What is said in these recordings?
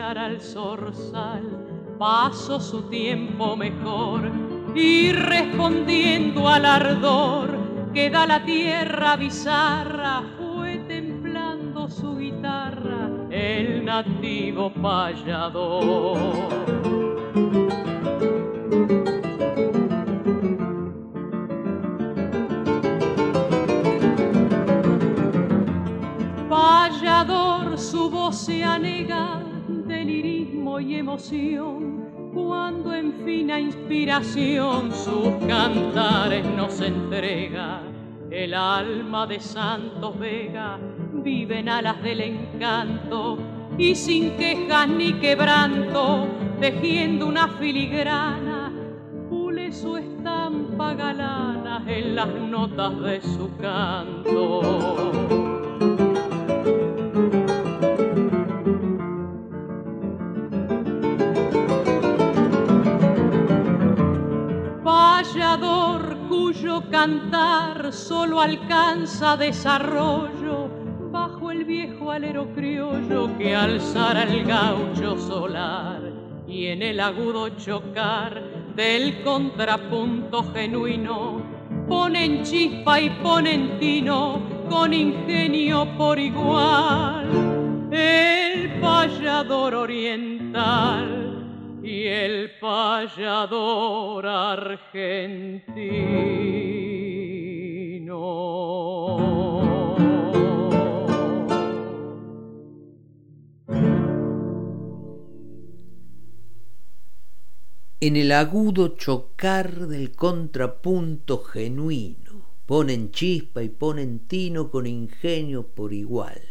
Al zorzal, paso su tiempo mejor y respondiendo al ardor que da la tierra bizarra, fue templando su guitarra el nativo payador. su voz se anega emoción, cuando en fina inspiración sus cantares nos entrega. El alma de Santos Vega vive en alas del encanto y sin quejas ni quebranto, tejiendo una filigrana, pule su estampa galana en las notas de su canto. Cuyo cantar solo alcanza desarrollo bajo el viejo alero criollo que alzara el gaucho solar y en el agudo chocar del contrapunto genuino. Ponen chispa y ponen tino con ingenio por igual el payador oriental y el payador argentino. En el agudo chocar del contrapunto genuino, ponen chispa y ponen tino con ingenio por igual,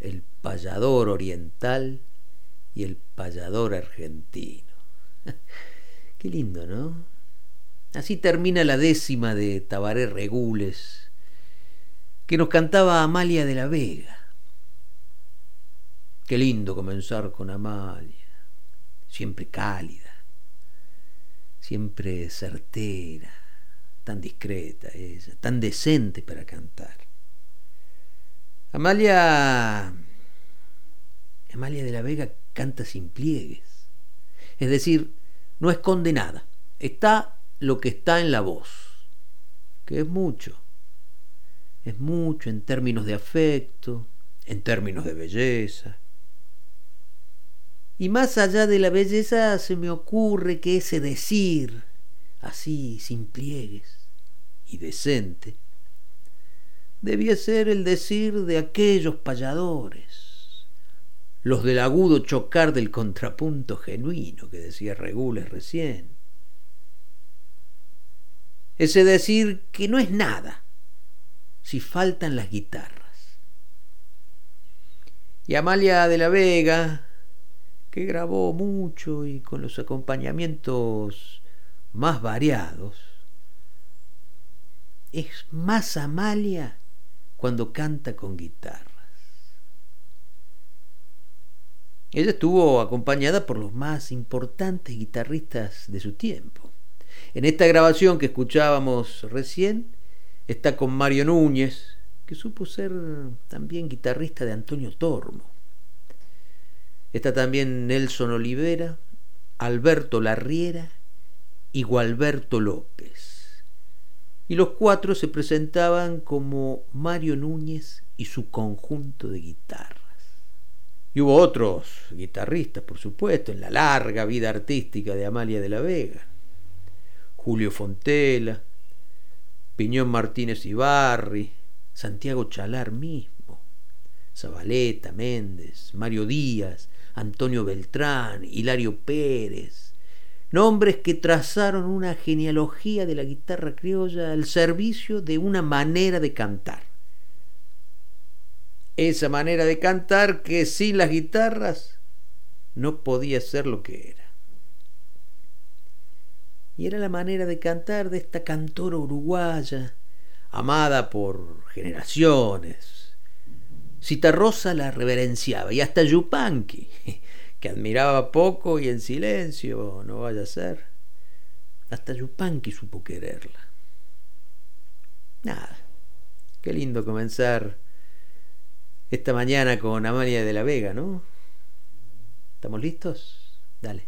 el payador oriental y el payador argentino. Qué lindo, ¿no? Así termina la décima de Tabaré Regules, que nos cantaba Amalia de la Vega. Qué lindo comenzar con Amalia, siempre cálida, siempre certera, tan discreta ella, tan decente para cantar. Amalia Amalia de la Vega canta sin pliegues. Es decir, no esconde nada. Está lo que está en la voz, que es mucho. Es mucho en términos de afecto, en términos de belleza. Y más allá de la belleza se me ocurre que ese decir, así, sin pliegues y decente, debía ser el decir de aquellos payadores los del agudo chocar del contrapunto genuino que decía Regules recién. Ese decir que no es nada si faltan las guitarras. Y Amalia de la Vega, que grabó mucho y con los acompañamientos más variados, es más Amalia cuando canta con guitarra. Ella estuvo acompañada por los más importantes guitarristas de su tiempo. En esta grabación que escuchábamos recién está con Mario Núñez, que supo ser también guitarrista de Antonio Tormo. Está también Nelson Olivera, Alberto Larriera y Gualberto López. Y los cuatro se presentaban como Mario Núñez y su conjunto de guitarra. Y hubo otros guitarristas, por supuesto, en la larga vida artística de Amalia de la Vega. Julio Fontela, Piñón Martínez Ibarri, Santiago Chalar mismo, Zabaleta, Méndez, Mario Díaz, Antonio Beltrán, Hilario Pérez, nombres que trazaron una genealogía de la guitarra criolla al servicio de una manera de cantar. Esa manera de cantar que sin las guitarras no podía ser lo que era. Y era la manera de cantar de esta cantora uruguaya, amada por generaciones. Citarrosa la reverenciaba y hasta Yupanqui, que admiraba poco y en silencio, no vaya a ser. Hasta Yupanqui supo quererla. Nada, qué lindo comenzar esta mañana con Amalia de la Vega, ¿no? ¿Estamos listos? Dale.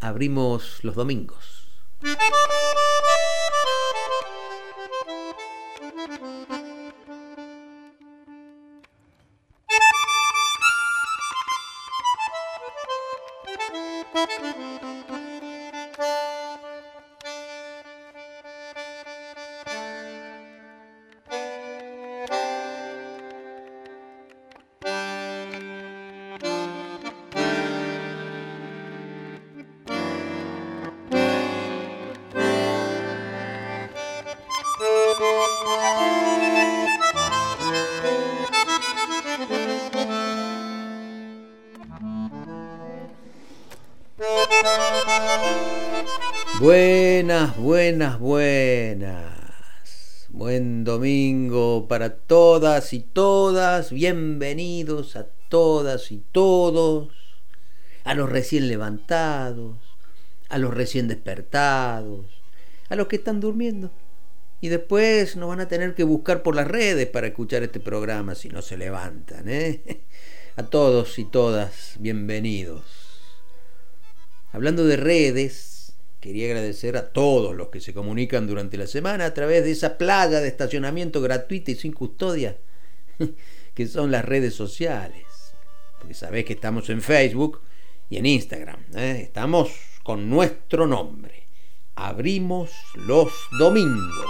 Abrimos los domingos. Buenas, buenas, buenas. Buen domingo para todas y todas. Bienvenidos a todas y todos. A los recién levantados, a los recién despertados, a los que están durmiendo. Y después nos van a tener que buscar por las redes para escuchar este programa si no se levantan. ¿eh? A todos y todas, bienvenidos. Hablando de redes, quería agradecer a todos los que se comunican durante la semana a través de esa playa de estacionamiento gratuita y sin custodia, que son las redes sociales. Porque sabés que estamos en Facebook y en Instagram. ¿eh? Estamos con nuestro nombre. Abrimos los domingos.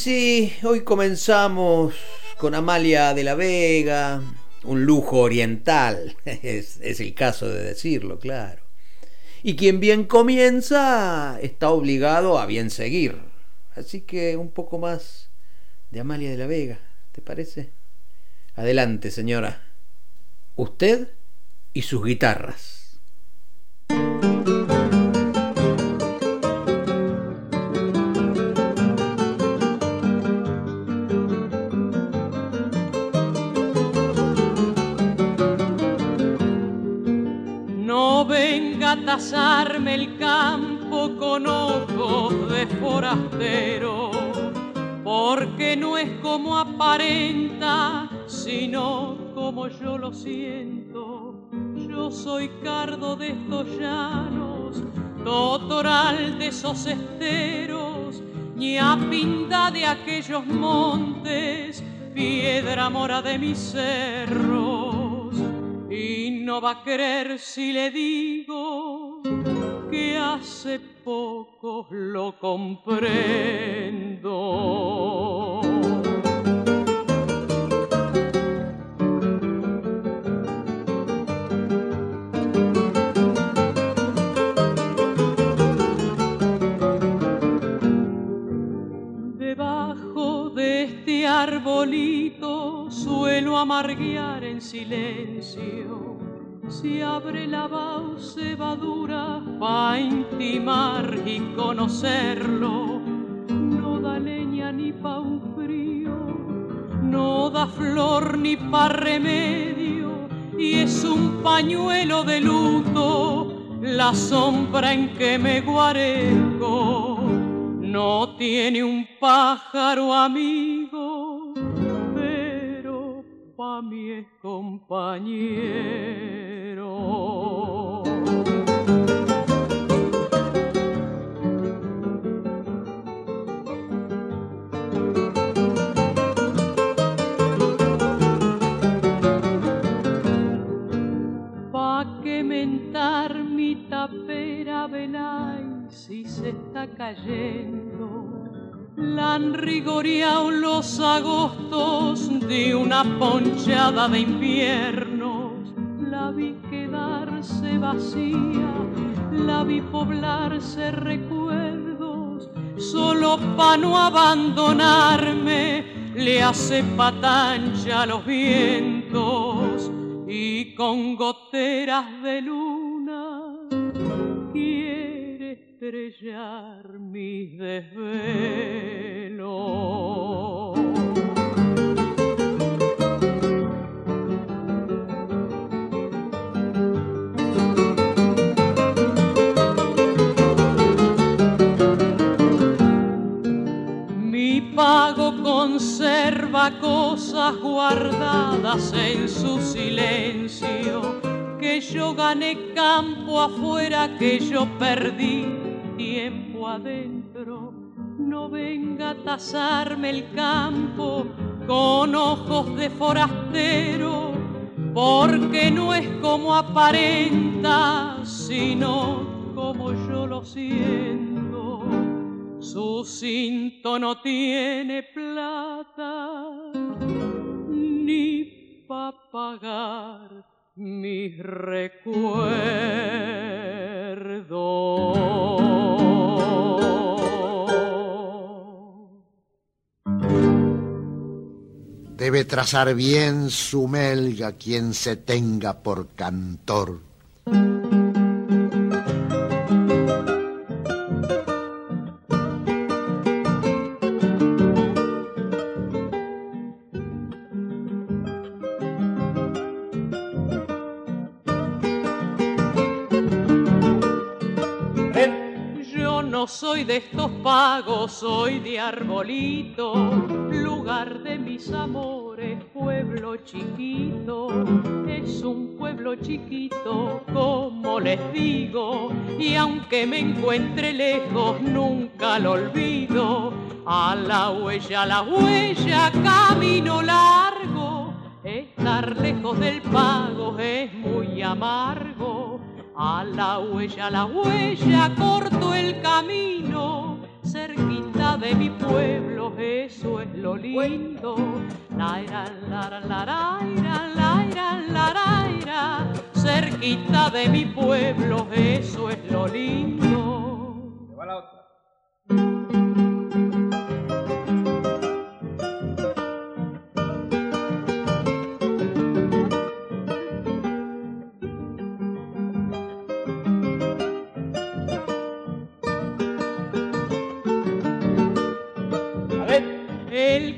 Sí, hoy comenzamos con Amalia de la Vega, un lujo oriental, es, es, el caso de decirlo, claro. Y quien bien comienza está obligado a bien seguir. Así que un poco más de Amalia de la Vega, ¿te parece? Adelante, señora. Usted y sus guitarras. Tasarme el campo con ojos de forastero, porque no es como aparenta, sino como yo lo siento. Yo soy cardo de estos llanos, totoral de esos esteros, ñapinda de aquellos montes, piedra mora de mis cerros. Y no va a creer si le digo que hace poco lo comprendo. Debajo de este arbolito suelo amarguear en silencio si abre la cebadura pa' intimar y conocerlo. No da leña ni pa' un frío, no da flor ni pa' remedio, y es un pañuelo de luto la sombra en que me guareco. No tiene un pájaro amigo, pero pa' mí es compañero. Pa' que mentar mi tapera velay si se está cayendo. La han rigoreado los agostos de una ponchada de inviernos. La vi quedarse vacía, la vi poblarse recuerdos. Solo pa' no abandonarme, le hace patancha los vientos y con goteras de luna estrellar mis desvelos. Mi pago conserva cosas guardadas en su silencio, que yo gané campo afuera, que yo perdí tasarme el campo con ojos de forastero, porque no es como aparenta, sino como yo lo siento. Su cinto no tiene plata ni pa' pagar mis recuerdos. Debe trazar bien su melga quien se tenga por cantor. De estos pagos, soy de Arbolito, lugar de mis amores, pueblo chiquito. Es un pueblo chiquito, como les digo, y aunque me encuentre lejos, nunca lo olvido. A la huella, a la huella, camino largo. Estar lejos del pago es muy amargo. A la huella, a la huella, corto el camino, cerquita de mi pueblo, eso es lo lindo. Laira, lara, laraira, laira, cerquita de mi pueblo, eso es lo lindo.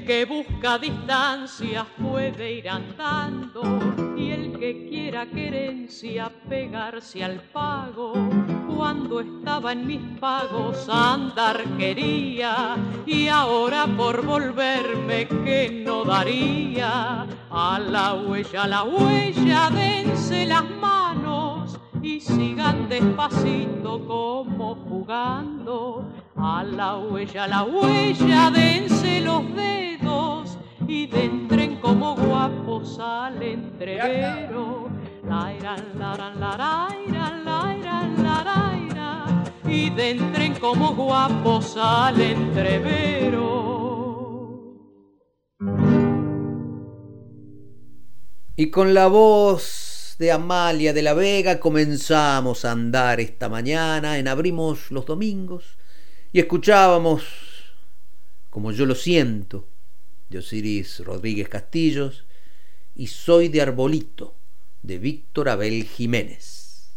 El que busca distancias puede ir andando y el que quiera querencia pegarse al pago. Cuando estaba en mis pagos andar quería y ahora por volverme que no daría. A la huella, a la huella, dense las manos y sigan despacito como jugando. A la huella, a la huella, dense los dedos y dentren como guapos al entrevero. Lairan, laran, larairan, lairan, laraira, y dentren como guapos al entrevero. Y con la voz de Amalia de la Vega comenzamos a andar esta mañana en Abrimos los Domingos y escuchábamos, como yo lo siento, de Osiris Rodríguez Castillos y Soy de Arbolito, de Víctor Abel Jiménez.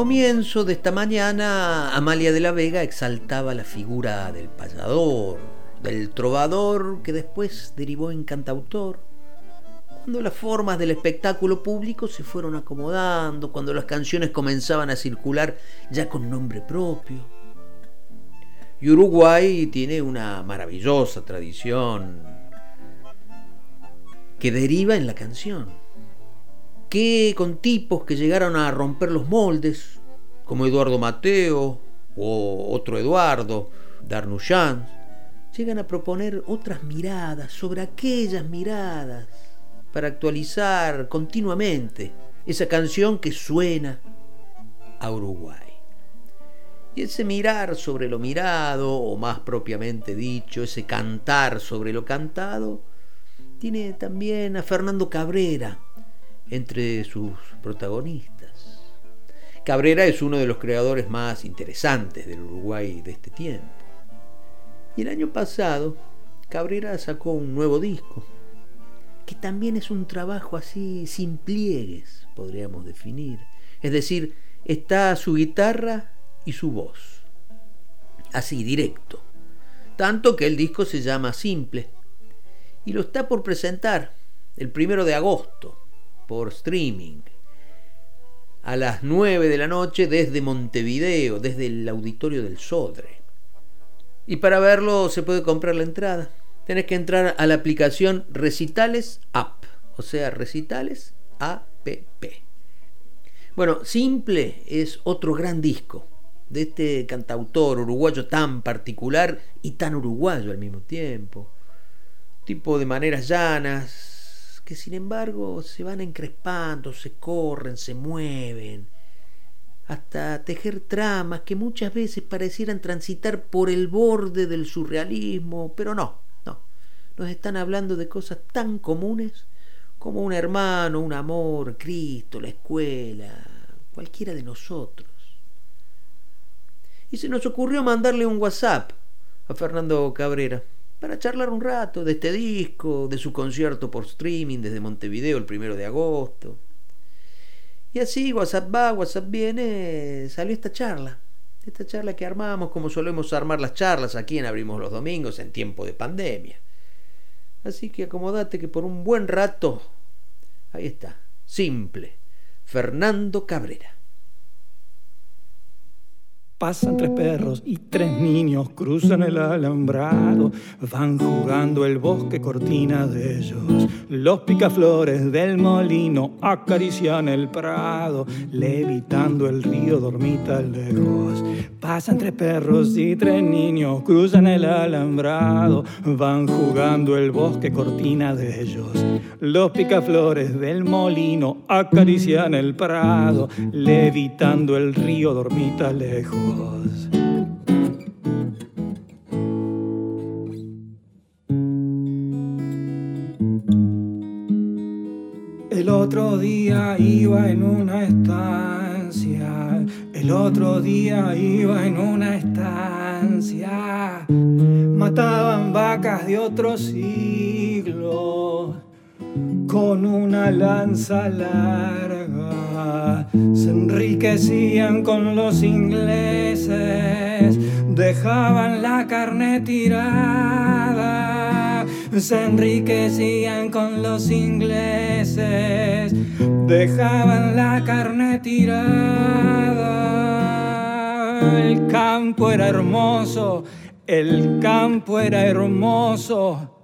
Comienzo de esta mañana, Amalia de la Vega exaltaba la figura del payador, del trovador que después derivó en cantautor, cuando las formas del espectáculo público se fueron acomodando, cuando las canciones comenzaban a circular ya con nombre propio. Y Uruguay tiene una maravillosa tradición que deriva en la canción, que con tipos que llegaron a romper los moldes, como Eduardo Mateo o otro Eduardo, Darnuchans, llegan a proponer otras miradas sobre aquellas miradas para actualizar continuamente esa canción que suena a Uruguay. Y ese mirar sobre lo mirado, o más propiamente dicho, ese cantar sobre lo cantado, tiene también a Fernando Cabrera entre sus protagonistas. Cabrera es uno de los creadores más interesantes del Uruguay de este tiempo. Y el año pasado, Cabrera sacó un nuevo disco, que también es un trabajo así sin pliegues, podríamos definir. Es decir, está su guitarra y su voz. Así, directo. Tanto que el disco se llama Simple. Y lo está por presentar el primero de agosto por streaming a las 9 de la noche desde Montevideo, desde el auditorio del Sodre. Y para verlo se puede comprar la entrada tenés que entrar a la aplicación Recitales App, o sea, Recitales App. Bueno, Simple es otro gran disco de este cantautor uruguayo tan particular y tan uruguayo al mismo tiempo. Tipo de maneras llanas, que sin embargo se van encrespando, se corren, se mueven, hasta tejer tramas que muchas veces parecieran transitar por el borde del surrealismo, pero no, nos están hablando de cosas tan comunes como un hermano, un amor, Cristo, la escuela, cualquiera de nosotros. Y se nos ocurrió mandarle un WhatsApp a Fernando Cabrera para charlar un rato de este disco, de su concierto por streaming desde Montevideo el primero de agosto. Y así, WhatsApp va, WhatsApp viene, salió esta charla. Esta charla que armamos como solemos armar las charlas aquí en Abrimos los Domingos en tiempo de pandemia. Así que acomodate que por un buen rato, ahí está, simple, Fernando Cabrera. Pasan tres perros y tres niños, cruzan el alambrado, van jugando el bosque cortina de ellos. Los picaflores del molino acarician el prado, levitando el río dormita lejos. Pasan tres perros y tres niños, cruzan el alambrado, van jugando el bosque cortina de ellos. Los picaflores del molino acarician el prado, levitando el río dormita lejos. El otro día iba en una estancia, el otro día iba en una estancia, mataban vacas de otro siglo con una lanza larga. Se enriquecían con los ingleses, dejaban la carne tirada. Se enriquecían con los ingleses, dejaban la carne tirada. El campo era hermoso, el campo era hermoso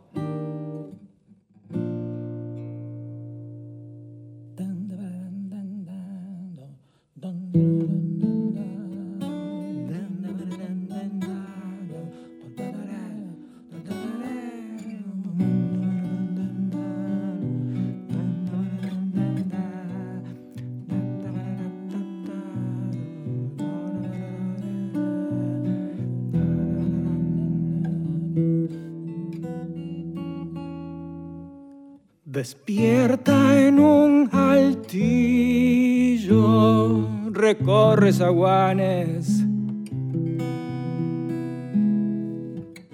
Despierta en un recorre zaguanes.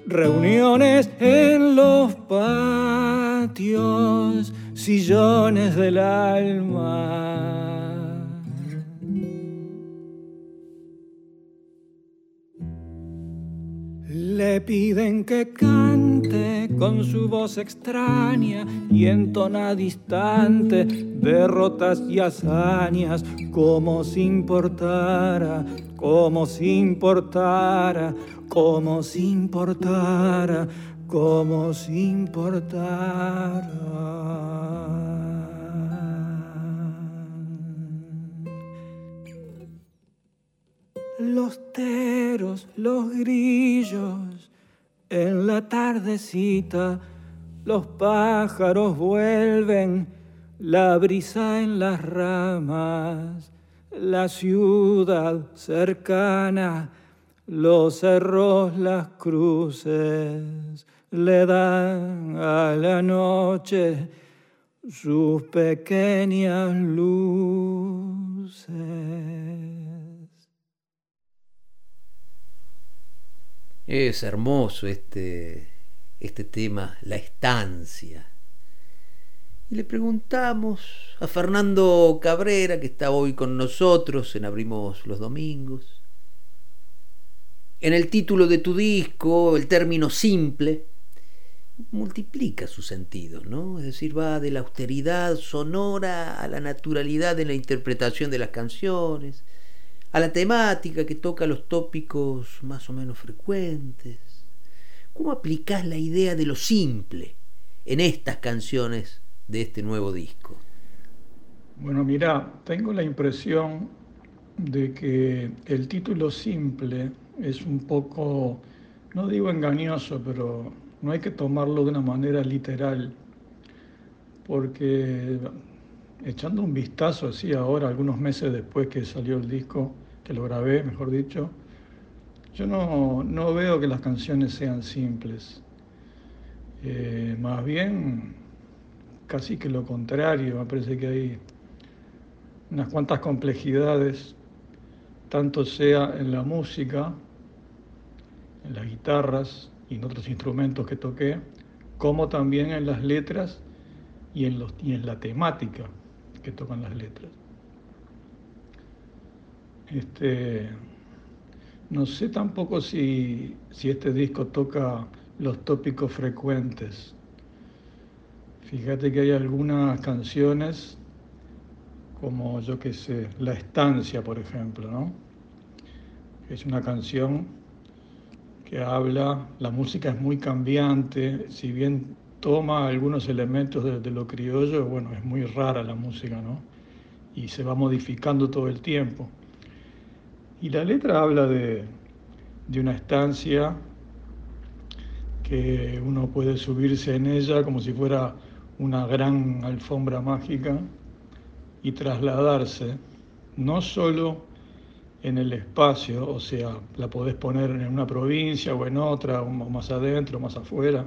Reuniones en los patios, sillones del alma. Le piden que cante con su voz extraña y entona distante derrotas y hazañas, como si importara, como si importara, como si importara, como si importara. Los teros, los grillos, en la tardecita, los pájaros vuelven, la brisa en las ramas, la ciudad cercana, los cerros, las cruces, le dan a la noche sus pequeñas luces. Es hermoso este, este tema, la estancia. Y le preguntamos a Fernando Cabrera, que está hoy con nosotros en Abrimos los Domingos. En el título de tu disco, el término simple multiplica su sentido, ¿no? Es decir, va de la austeridad sonora a la naturalidad en la interpretación de las canciones, a la temática que toca los tópicos más o menos frecuentes. ¿Cómo aplicás la idea de lo simple en estas canciones de este nuevo disco? Bueno, mira, tengo la impresión de que el título simple es un poco, no digo engañoso, pero no hay que tomarlo de una manera literal, porque echando un vistazo así ahora, algunos meses después que salió el disco, que lo grabé, mejor dicho, yo no, veo que las canciones sean simples. Eh, más bien, casi que lo contrario, me parece que hay unas cuantas complejidades, tanto sea en la música, en las guitarras y en otros instrumentos que toqué, como también en las letras y en, los, y en la temática que tocan las letras. Este, no sé tampoco si, este disco toca los tópicos frecuentes. Fíjate que hay algunas canciones, como yo que sé, La Estancia, por ejemplo, ¿no? Es una canción que habla, la música es muy cambiante, si bien toma algunos elementos de, de lo criollo, bueno, es muy rara la música, ¿no? Y se va modificando todo el tiempo. Y la letra habla de, una estancia que uno puede subirse en ella como si fuera una gran alfombra mágica y trasladarse no solo en el espacio, o sea, la podés poner en una provincia o en otra, o más adentro, más afuera,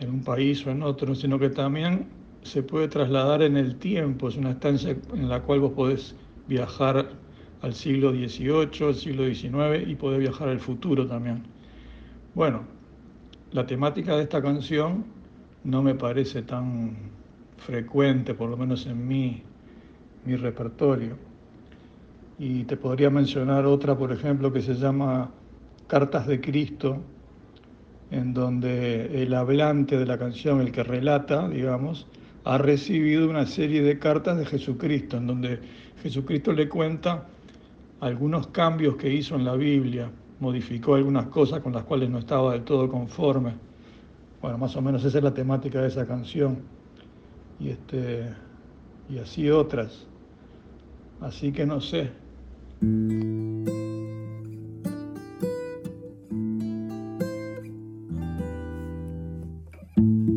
en un país o en otro, sino que también se puede trasladar en el tiempo, es una estancia en la cual vos podés viajar al siglo XVIII, al siglo XIX y poder viajar al futuro también. Bueno, la temática de esta canción no me parece tan frecuente, por lo menos en mi, mi repertorio. Y te podría mencionar otra, por ejemplo, que se llama Cartas de Cristo, en donde el hablante de la canción, el que relata, digamos, ha recibido una serie de cartas de Jesucristo, en donde Jesucristo le cuenta algunos cambios que hizo en la Biblia, modificó algunas cosas con las cuales no estaba del todo conforme. Bueno, más o menos esa es la temática de esa canción. Y, este, y así otras. Así que no sé.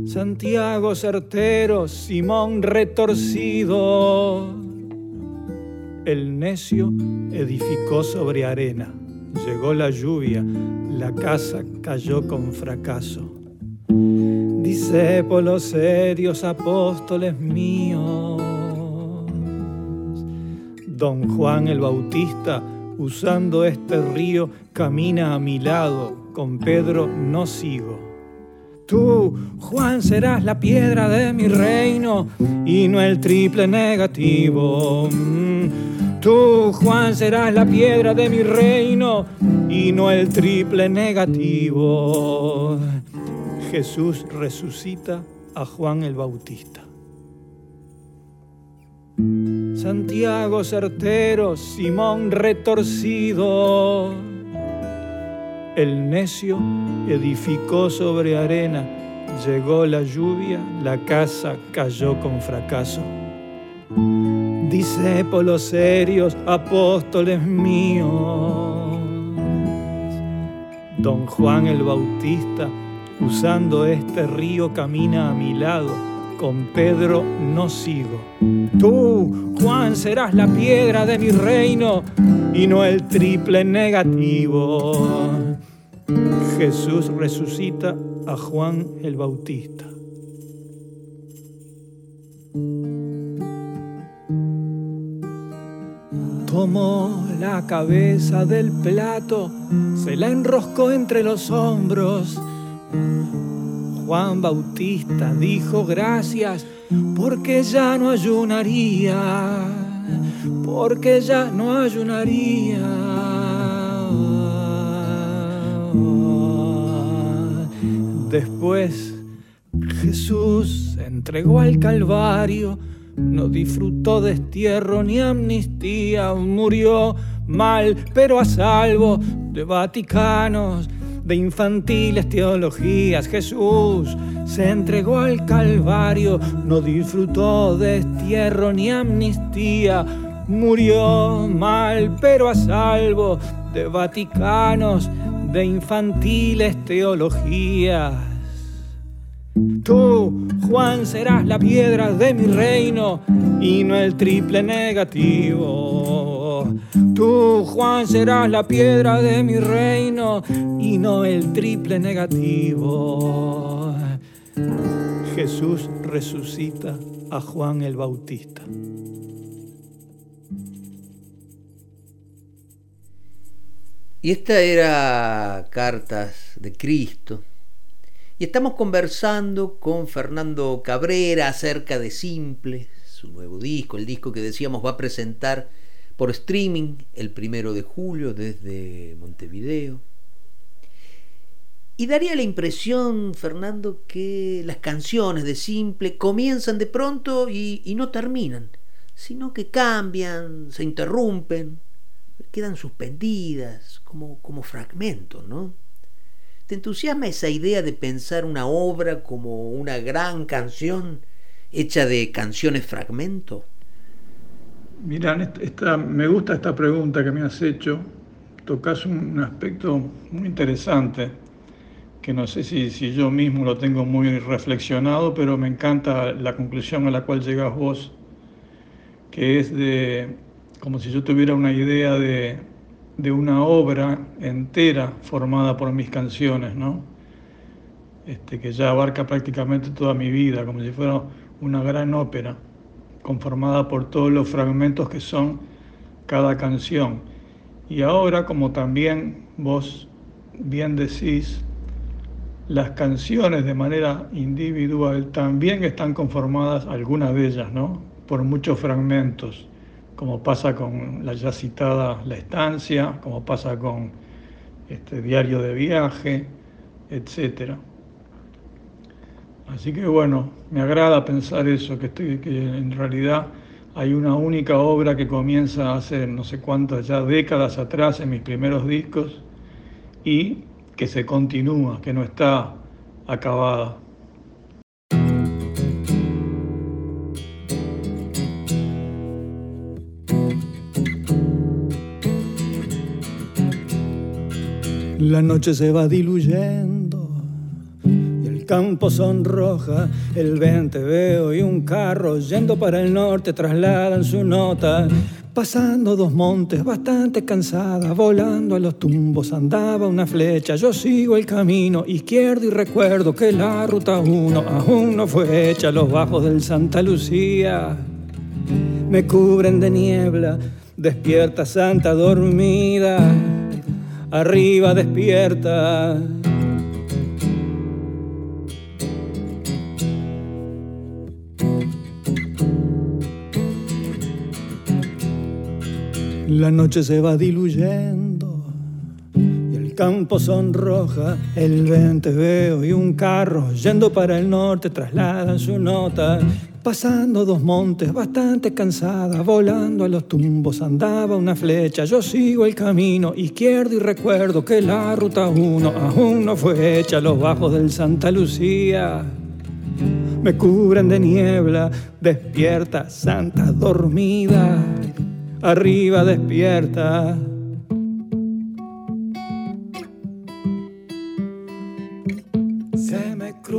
Santiago certero, Simón retorcido el necio edificó sobre arena. Llegó la lluvia, la casa cayó con fracaso. Discípulos serios, apóstoles míos. Don Juan el Bautista, usando este río, camina a mi lado. Con Pedro no sigo. Tú, Juan, serás la piedra de mi reino y no el triple negativo. Mm, Tú, Juan, serás la piedra de mi reino y no el triple negativo. Jesús resucita a Juan el Bautista. Santiago certero, Simón retorcido. El necio edificó sobre arena, llegó la lluvia, la casa cayó con fracaso. Discípulos serios, apóstoles míos. Don Juan el Bautista, usando este río, camina a mi lado. Con Pedro no sigo. Tú, Juan, serás la piedra de mi reino y no el triple negativo. Jesús resucita a Juan el Bautista. Tomó la cabeza del plato, se la enroscó entre los hombros. Juan Bautista dijo gracias porque ya no ayunaría, porque ya no ayunaría. Después Jesús se entregó al Calvario no disfrutó destierro ni amnistía, murió mal, pero a salvo de vaticanos, de infantiles teologías. Jesús se entregó al Calvario, no disfrutó destierro ni amnistía, murió mal, pero a salvo de vaticanos, de infantiles teologías. Tú, Juan, serás la piedra de mi reino y no el triple negativo. Tú, Juan, serás la piedra de mi reino y no el triple negativo. Jesús resucita a Juan el Bautista. Y esta era Cartas de Cristo, y estamos conversando con Fernando Cabrera acerca de Simple, su nuevo disco, el disco que decíamos va a presentar por streaming el primero de julio desde Montevideo. Y daría la impresión, Fernando, que las canciones de Simple comienzan de pronto y, y no terminan, sino que cambian, se interrumpen, quedan suspendidas, como, como fragmentos, ¿no? ¿Te entusiasma esa idea de pensar una obra como una gran canción hecha de canciones fragmento? Esta, me gusta esta pregunta que me has hecho. Tocas un aspecto muy interesante que no sé si, si yo mismo lo tengo muy reflexionado, pero me encanta la conclusión a la cual llegas vos, que es de como si yo tuviera una idea de, de una obra entera formada por mis canciones, ¿no? Este, que ya abarca prácticamente toda mi vida, como si fuera una gran ópera, conformada por todos los fragmentos que son cada canción. Y ahora, como también vos bien decís, las canciones de manera individual también están conformadas, algunas de ellas, ¿no? Por muchos fragmentos como pasa con la ya citada La Estancia, como pasa con este Diario de Viaje, etc. Así que bueno, me agrada pensar eso, que, estoy, que en realidad hay una única obra que comienza hace no sé cuántas ya décadas atrás en mis primeros discos y que se continúa, que no está acabada. La noche se va diluyendo y el campo sonroja. El vente veo y un carro yendo para el norte trasladan su nota. Pasando dos montes bastante cansada, volando a los tumbos andaba una flecha. Yo sigo el camino izquierdo y recuerdo que la ruta 1 aún no fue hecha. Los bajos del Santa Lucía me cubren de niebla, despierta Santa dormida arriba despierta. La noche se va diluyendo y el campo sonroja. El vente veo y un carro yendo para el norte trasladan su nota. Pasando dos montes, bastante cansada, volando a los tumbos, andaba una flecha. Yo sigo el camino izquierdo y recuerdo que la ruta 1 aún no fue hecha. Los bajos del Santa Lucía me cubren de niebla, despierta, santa, dormida, arriba despierta.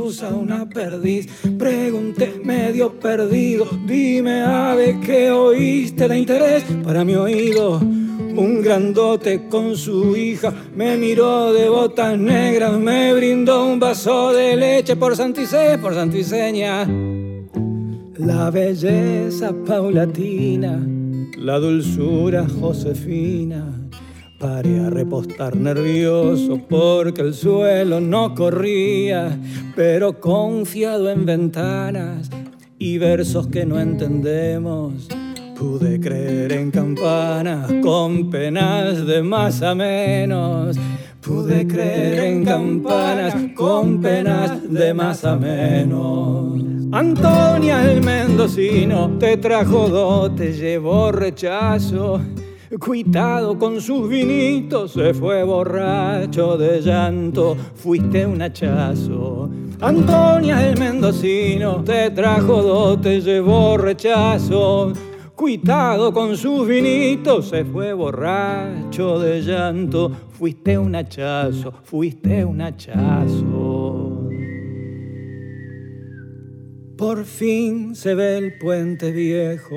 Cruza una perdiz, pregunté medio perdido, dime ave que oíste de interés para mi oído. Un grandote con su hija me miró de botas negras, me brindó un vaso de leche por Santice, por Santiseña. La belleza paulatina, la dulzura josefina. Paré a repostar nervioso porque el suelo no corría, pero confiado en ventanas y versos que no entendemos Pude creer en campanas con penas de más a menos. Pude creer en campanas con penas de más a menos. Antonia el mendocino te trajo dote, llevó rechazo. Cuitado con sus vinitos, se fue borracho de llanto, fuiste un hachazo. Antonia el mendocino te trajo dote, llevó rechazo. Cuitado con sus vinitos, se fue borracho de llanto. Fuiste un hachazo, fuiste un hachazo. Por fin se ve el puente viejo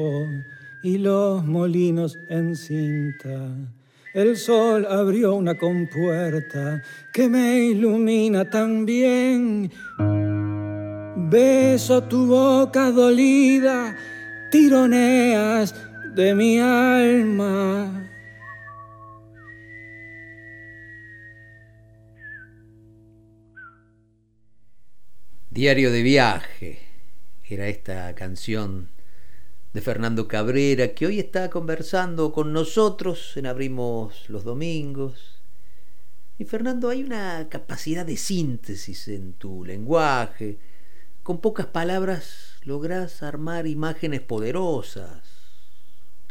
y los molinos en cinta. El sol abrió una compuerta que me ilumina también. Beso tu boca dolida tironeas de mi alma. Diario de viaje era esta canción de Fernando Cabrera que hoy está conversando con nosotros en Abrimos los Domingos. Y Fernando, hay una capacidad de síntesis en tu lenguaje. Con pocas palabras lográs armar imágenes poderosas.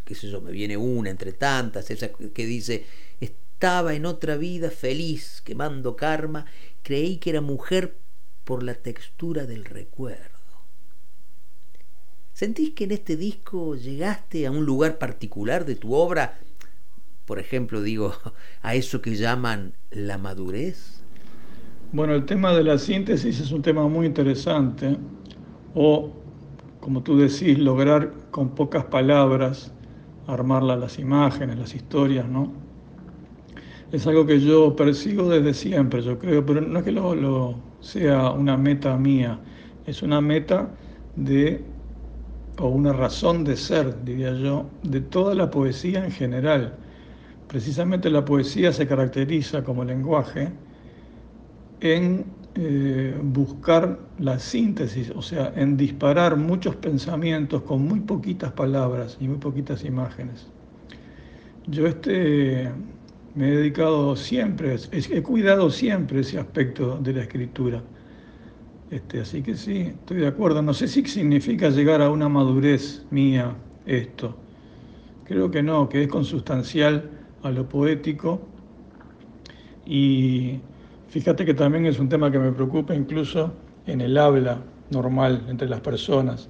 Qué sé yo, me viene una entre tantas, esa que dice, estaba en otra vida feliz, quemando karma, creí que era mujer por la textura del recuerdo. ¿Sentís que en este disco llegaste a un lugar particular de tu obra? Por ejemplo, digo, a eso que llaman la madurez. Bueno, el tema de la síntesis es un tema muy interesante, o como tú decís, lograr con pocas palabras armar las imágenes, las historias, ¿no? Es algo que yo persigo desde siempre, yo creo, pero no es que lo, sea una meta mía, es una meta de, o una razón de ser, diría yo, de toda la poesía en general. Precisamente la poesía se caracteriza como lenguaje en eh, buscar la síntesis, o sea, en disparar muchos pensamientos con muy poquitas palabras y muy poquitas imágenes. Yo este, me he dedicado siempre, he cuidado siempre ese aspecto de la escritura. Este, así que sí, estoy de acuerdo. No sé si significa llegar a una madurez mía esto. Creo que no, que es consustancial a lo poético y Fíjate que también es un tema que me preocupa incluso en el habla normal entre las personas.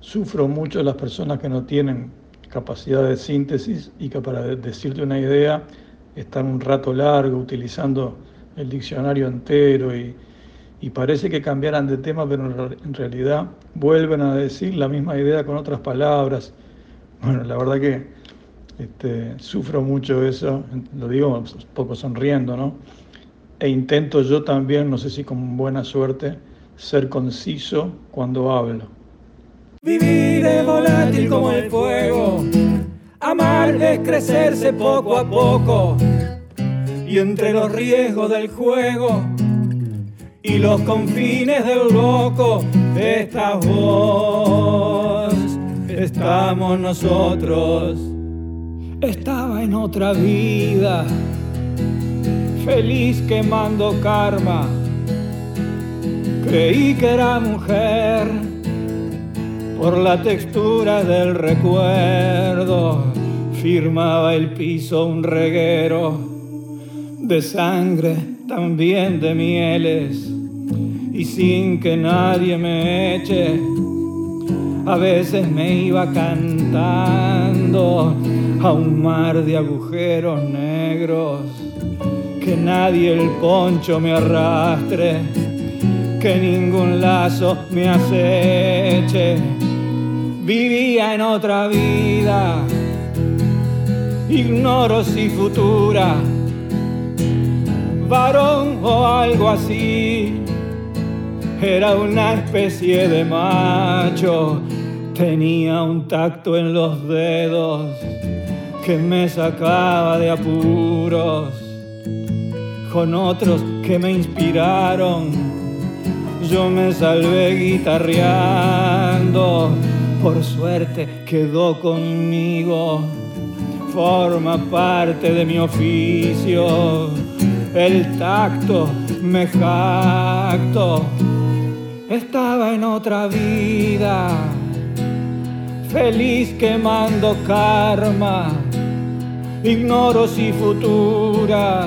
Sufro mucho las personas que no tienen capacidad de síntesis y que para decirte una idea están un rato largo utilizando el diccionario entero y, parece que cambiaran de tema, pero en realidad vuelven a decir la misma idea con otras palabras. Bueno, la verdad que este, sufro mucho eso, lo digo un poco sonriendo, ¿no? e intento yo también, no sé si con buena suerte, ser conciso cuando hablo. Vivir es volátil como el fuego, amar es crecerse poco a poco, y entre los riesgos del juego y los confines del loco, esta voz estamos nosotros. estaba en otra vida, feliz quemando karma. Creí que era mujer por la textura del recuerdo. Firmaba el piso un reguero de sangre, también de mieles, y sin que nadie me eche a veces me iba cantando a un mar de agujeros negros. Que nadie el poncho me arrastre, que ningún lazo me aceche. Vivía en otra vida, ignoro si futura, varón o algo así. Era una especie de macho Tenía un tacto en los dedos que me sacaba de apuros, con otros que me inspiraron. Yo me salvé guitarreando, por suerte quedó conmigo, forma parte de mi oficio. El tacto me jacto, estaba en otra vida feliz quemando karma, ignoro si futura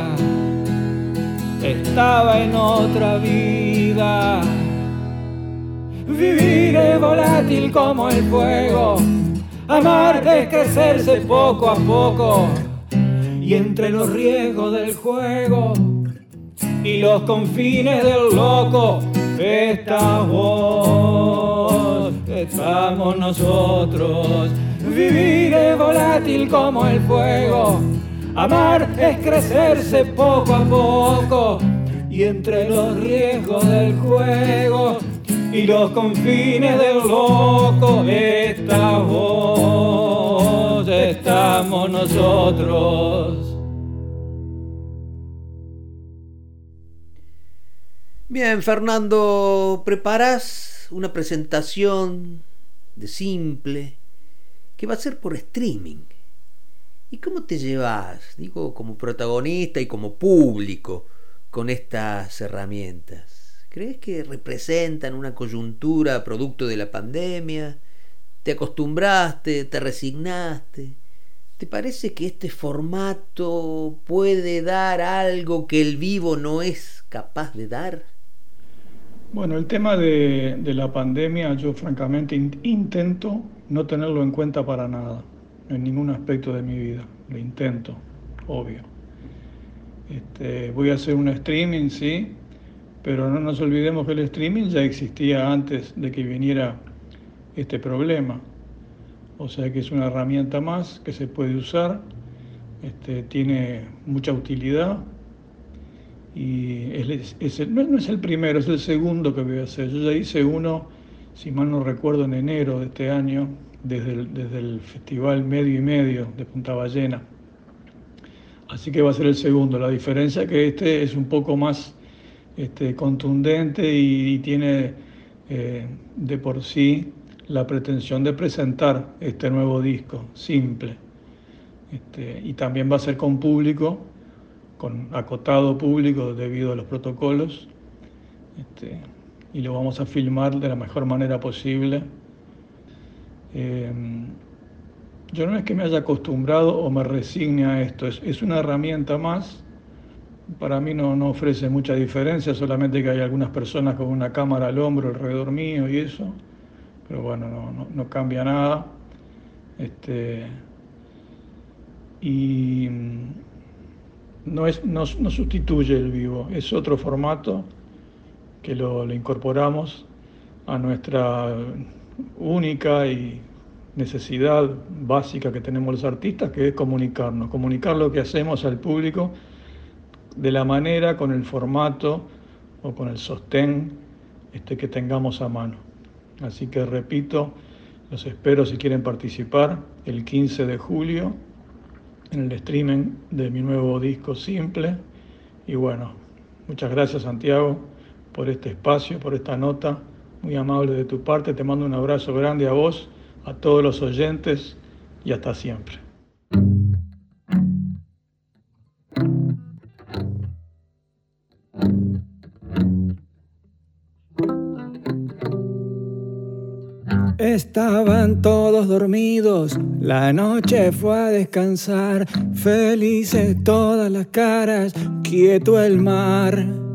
estaba en otra vida. Vivir es volátil como el fuego, amar es crecerse poco a poco, y entre los riesgos del juego y los confines del loco, esta estamos nosotros. Vivir es volátil como el fuego, amar es crecerse poco a poco. Y entre los riesgos del juego y los confines del loco, esta estamos nosotros. Bien, Fernando, ¿preparas una presentación de simple que va a ser por streaming? ¿Y cómo te llevas, digo, como protagonista y como público con estas herramientas? ¿Crees que representan una coyuntura producto de la pandemia? ¿Te acostumbraste? ¿Te resignaste? ¿Te parece que este formato puede dar algo que el vivo no es capaz de dar? Bueno, el tema de, la pandemia yo francamente intento no tenerlo en cuenta para nada, en ningún aspecto de mi vida. Lo intento, obvio. Este, voy a hacer un streaming, sí, pero no nos olvidemos que el streaming ya existía antes de que viniera este problema. O sea que es una herramienta más que se puede usar, este, tiene mucha utilidad y no, es el primero, es el segundo que voy a hacer. Yo ya hice uno, si mal no recuerdo, en enero de este año, desde el, desde el Festival Medio y Medio de Punta Ballena. Así que va a ser el segundo. La diferencia es que este es un poco más este, contundente y, tiene eh, de por sí la pretensión de presentar este nuevo disco, simple. Este, y también va a ser con público con acotado público debido a los protocolos, este, y lo vamos a filmar de la mejor manera posible. Eh, yo no es que me haya acostumbrado o me resigne a esto, es, una herramienta más. Para mí no, no, ofrece mucha diferencia, solamente que hay algunas personas con una cámara al hombro alrededor mío y eso, pero bueno, no, no cambia nada. Este, y no, es, no, sustituye el vivo, es otro formato que lo, incorporamos a nuestra única y necesidad básica que tenemos los artistas, que es comunicarnos, comunicar lo que hacemos al público de la manera, con el formato o con el sostén este, que tengamos a mano. Así que repito, los espero si quieren participar el 15 de julio en el streaming de mi nuevo disco Simple. Y bueno, muchas gracias Santiago por este espacio, por esta nota, muy amable de tu parte. Te mando un abrazo grande a vos, a todos los oyentes y hasta siempre. Estaban todos dormidos, la noche fue a descansar, felices todas las caras, quieto el mar.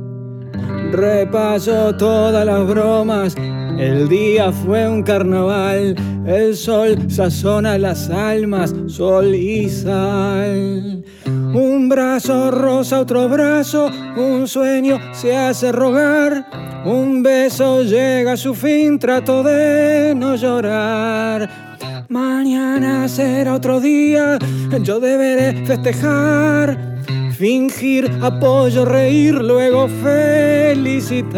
Repasó todas las bromas, el día fue un carnaval, el sol sazona las almas, sol y sal. Un brazo rosa, otro brazo, un sueño se hace rogar. Un beso llega a su fin, trato de no llorar. Mañana será otro día, yo deberé festejar. Fingir apoyo, reír, luego felicitar.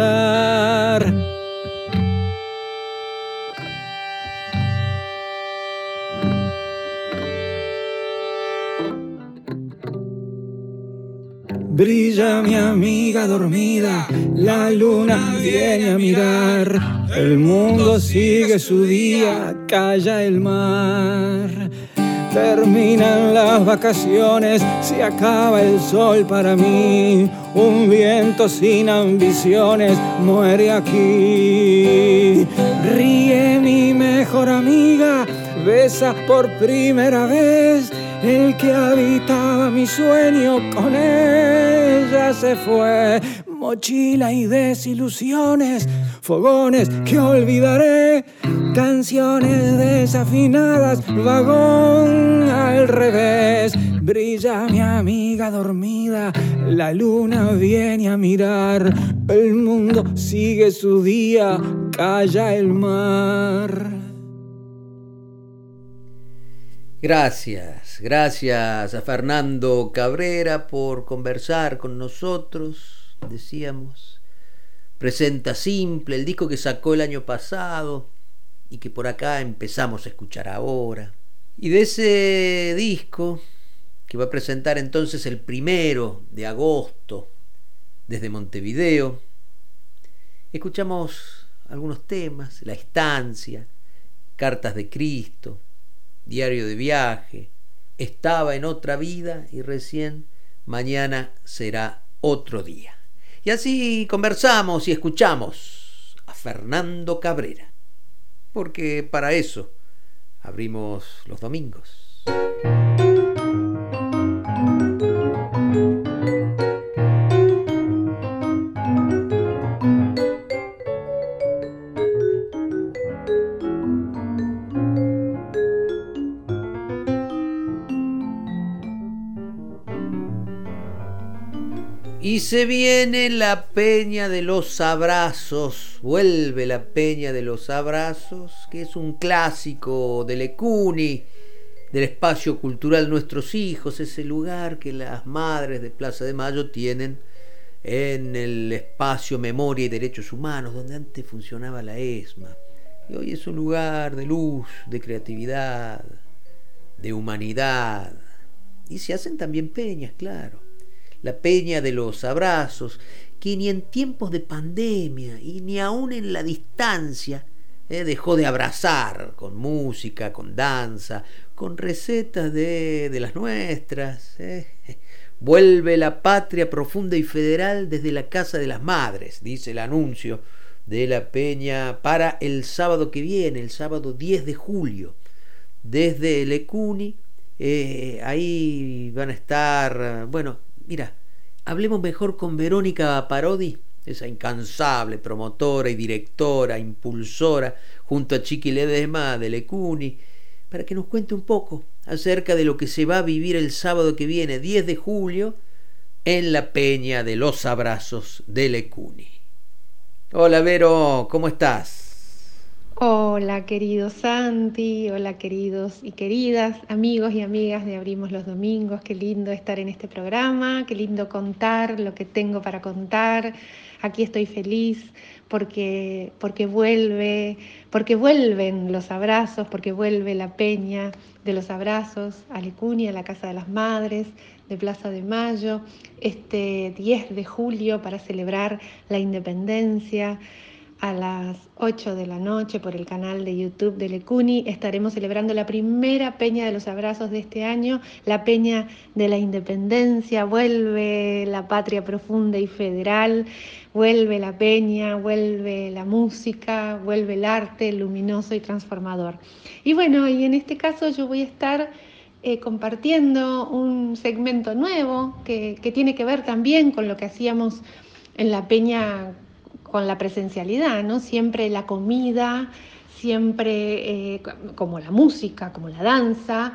Brilla mi amiga dormida, la luna viene a mirar, el mundo sigue su día, calla el mar. Terminan las vacaciones, se acaba el sol para mí, un viento sin ambiciones muere aquí. Ríe mi mejor amiga, besa por primera vez el que habitaba mi sueño con ella se fue. Mochila y desilusiones, fogones que olvidaré, canciones desafinadas, vagón al revés. Brilla mi amiga dormida, la luna viene a mirar, el mundo sigue su día, calla el mar. Gracias, gracias a Fernando Cabrera por conversar con nosotros, decíamos. Presenta Simple, el disco que sacó el año pasado y que por acá empezamos a escuchar ahora. Y de ese disco, que va a presentar entonces el primero de agosto desde Montevideo, escuchamos algunos temas, La Estancia, Cartas de Cristo, diario de viaje, estaba en otra vida y recién mañana será otro día. Y así conversamos y escuchamos a Fernando Cabrera, porque para eso abrimos los domingos. Y se viene la peña de los abrazos, vuelve la peña de los abrazos, que es un clásico de Lecuni, del espacio cultural Nuestros Hijos, ese lugar que las madres de Plaza de Mayo tienen en el espacio Memoria y Derechos Humanos, donde antes funcionaba la ESMA. Y hoy es un lugar de luz, de creatividad, de humanidad. Y se hacen también peñas, claro la peña de los abrazos, que ni en tiempos de pandemia y ni aún en la distancia eh, dejó de abrazar con música, con danza, con recetas de, de las nuestras. Eh. Vuelve la patria profunda y federal desde la Casa de las Madres, dice el anuncio de la peña para el sábado que viene, el sábado 10 de julio, desde Lecuni. Eh, ahí van a estar, bueno, Mira, hablemos mejor con Verónica Parodi, esa incansable promotora y directora, impulsora, junto a Chiqui Ledesma de Lecuni, para que nos cuente un poco acerca de lo que se va a vivir el sábado que viene, 10 de julio, en la Peña de los Abrazos de Lecuni. Hola Vero, ¿cómo estás? Hola querido Santi, hola queridos y queridas amigos y amigas de Abrimos los Domingos, qué lindo estar en este programa, qué lindo contar lo que tengo para contar. Aquí estoy feliz porque, porque vuelve, porque vuelven los abrazos, porque vuelve la peña de los abrazos a Lecunia, a la Casa de las Madres de Plaza de Mayo, este 10 de julio para celebrar la independencia a las 8 de la noche por el canal de YouTube de Lecuni. Estaremos celebrando la primera Peña de los Abrazos de este año, la Peña de la Independencia. Vuelve la patria profunda y federal, vuelve la peña, vuelve la música, vuelve el arte luminoso y transformador. Y bueno, y en este caso yo voy a estar eh, compartiendo un segmento nuevo que, que tiene que ver también con lo que hacíamos en la peña con la presencialidad, ¿no? Siempre la comida, siempre eh, como la música, como la danza,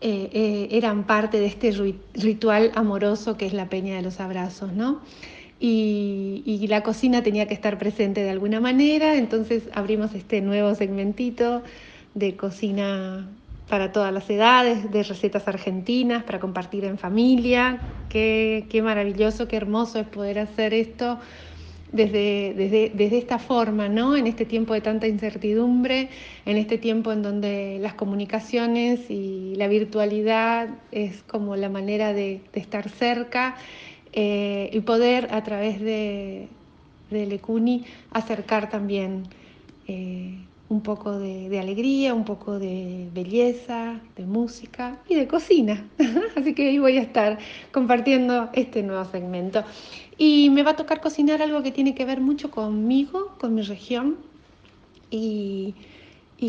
eh, eh, eran parte de este ritual amoroso que es la peña de los abrazos, ¿no? Y, y, la cocina tenía que estar presente de alguna manera, entonces abrimos este nuevo segmentito de cocina para todas las edades, de recetas argentinas para compartir en familia. Qué, qué maravilloso, qué hermoso es poder hacer esto desde, desde, esta forma, ¿no? En este tiempo de tanta incertidumbre, en este tiempo en donde las comunicaciones y la virtualidad es como la manera de, estar cerca eh, y poder a través de, de Lecuni acercar también eh, un poco de, alegría, un poco de belleza, de música y de cocina. Así que hoy voy a estar compartiendo este nuevo segmento. Y me va a tocar cocinar algo que tiene que ver mucho conmigo, con mi región y,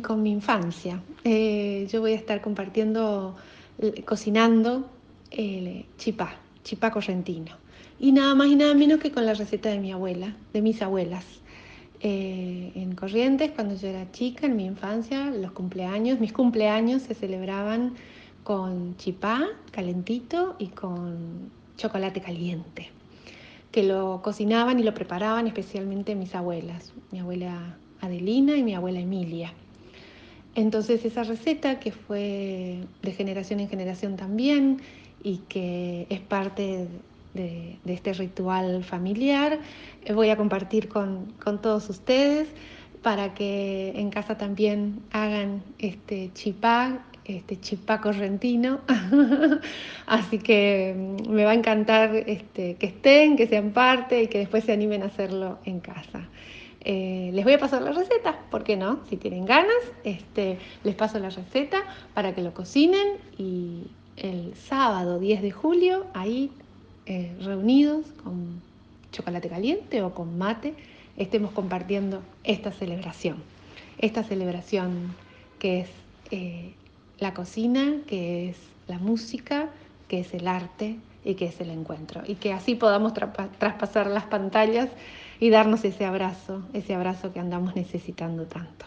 con mi infancia. Eh, yo voy a estar compartiendo, eh, cocinando el chipá, chipá correntino. Y nada más y nada menos que con la receta de mi abuela, de mis abuelas. Eh, en Corrientes, cuando yo era chica, en mi infancia, los cumpleaños, mis cumpleaños se celebraban con chipá calentito y con chocolate caliente, que lo cocinaban y lo preparaban especialmente mis abuelas, mi abuela Adelina y mi abuela Emilia. Entonces esa receta que fue de generación en generación también y que es parte de, este ritual familiar. Eh, voy a compartir con, todos ustedes para que en casa también hagan este chipá, este chipá correntino. Así que mm, me va a encantar este, que estén, que sean parte y que después se animen a hacerlo en casa. Eh, les voy a pasar la receta, ¿por qué no? Si tienen ganas, este, les paso la receta para que lo cocinen y el sábado 10 de julio ahí eh, reunidos con chocolate caliente o con mate, estemos compartiendo esta celebración. Esta celebración que es eh, la cocina, que es la música, que es el arte y que es el encuentro. Y que así podamos traspasar las pantallas y darnos ese abrazo, ese abrazo que andamos necesitando tanto.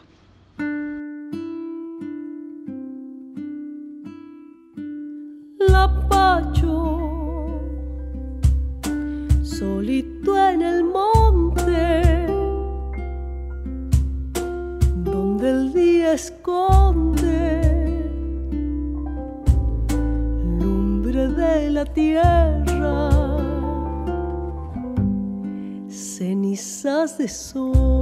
La Pacho solito en el monte, donde el día esconde tierra, cenizas de sol.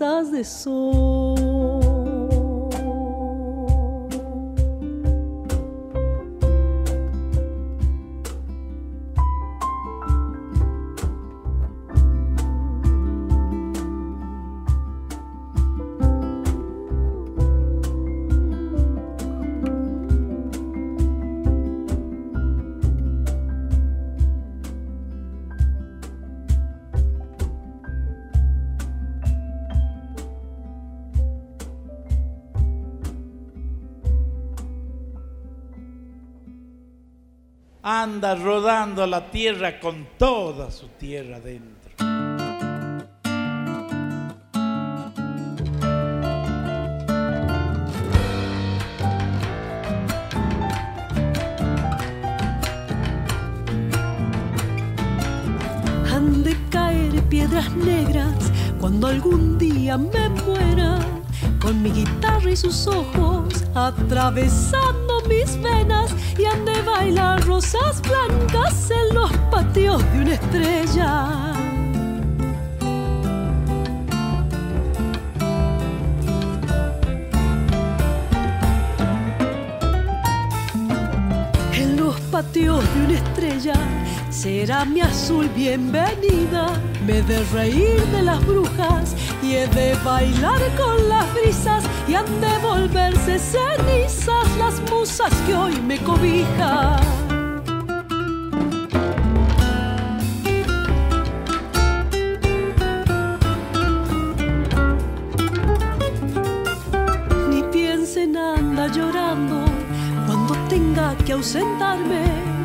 Cenizas de sol. Anda rodando la tierra con toda su tierra dentro. han de caer piedras negras cuando algún día me muera, con mi guitarra y sus ojos atravesando mis venas y han de bailar rosas blancas en los patios de una estrella. En los patios de una estrella será mi azul bienvenida. Me de reír de las brujas he de bailar con las brisas y han de volverse cenizas las musas que hoy me cobijan. Llorando cuando tenga que ausentarme.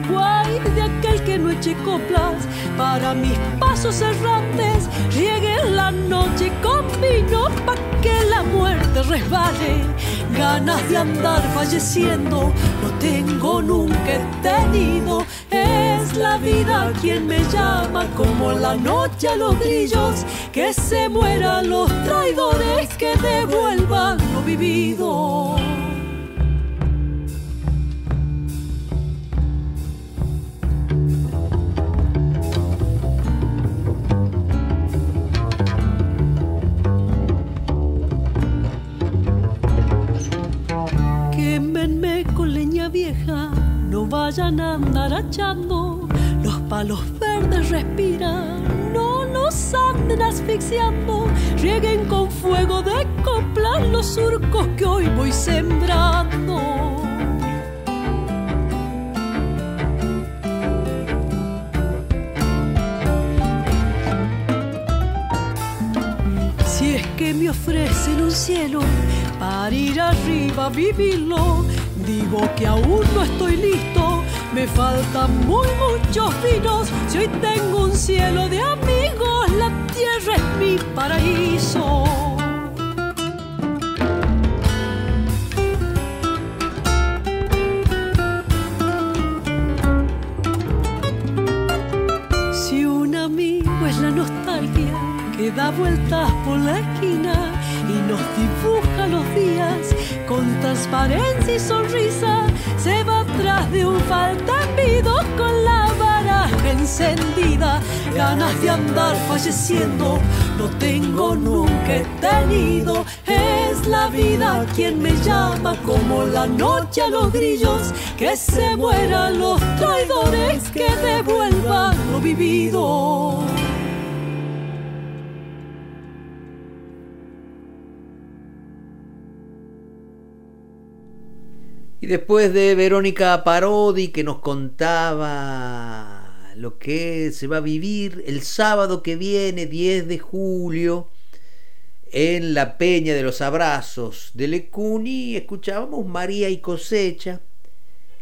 Guay de aquel que no eche coplas para mis pasos errantes. Riegue la noche con vino pa' que la muerte resbale. Ganas de andar falleciendo no tengo nunca he tenido. Es la vida quien me llama como la noche a los grillos. Que se mueran los traidores que devuelvan lo vivido. Los verdes respiran, no nos anden asfixiando. Rieguen con fuego de coplas los surcos que hoy voy sembrando. Si es que me ofrecen un cielo para ir arriba a vivirlo, digo que aún no estoy listo. Me faltan muy muchos vinos. Si hoy tengo un cielo de amigos, la tierra es mi paraíso. Si un amigo es la nostalgia que da vueltas por la esquina y nos dibuja los días con transparencia y sonrisa, encendida. Ganas de andar falleciendo, no tengo nunca tenido. Es la vida quien me llama como la noche a los grillos. Que se mueran los traidores que devuelvan lo vivido. Y después de Verónica Parodi que nos contaba lo que se va a vivir el sábado que viene, 10 de julio, en la Peña de los Abrazos de Lecuni escuchábamos María y Cosecha,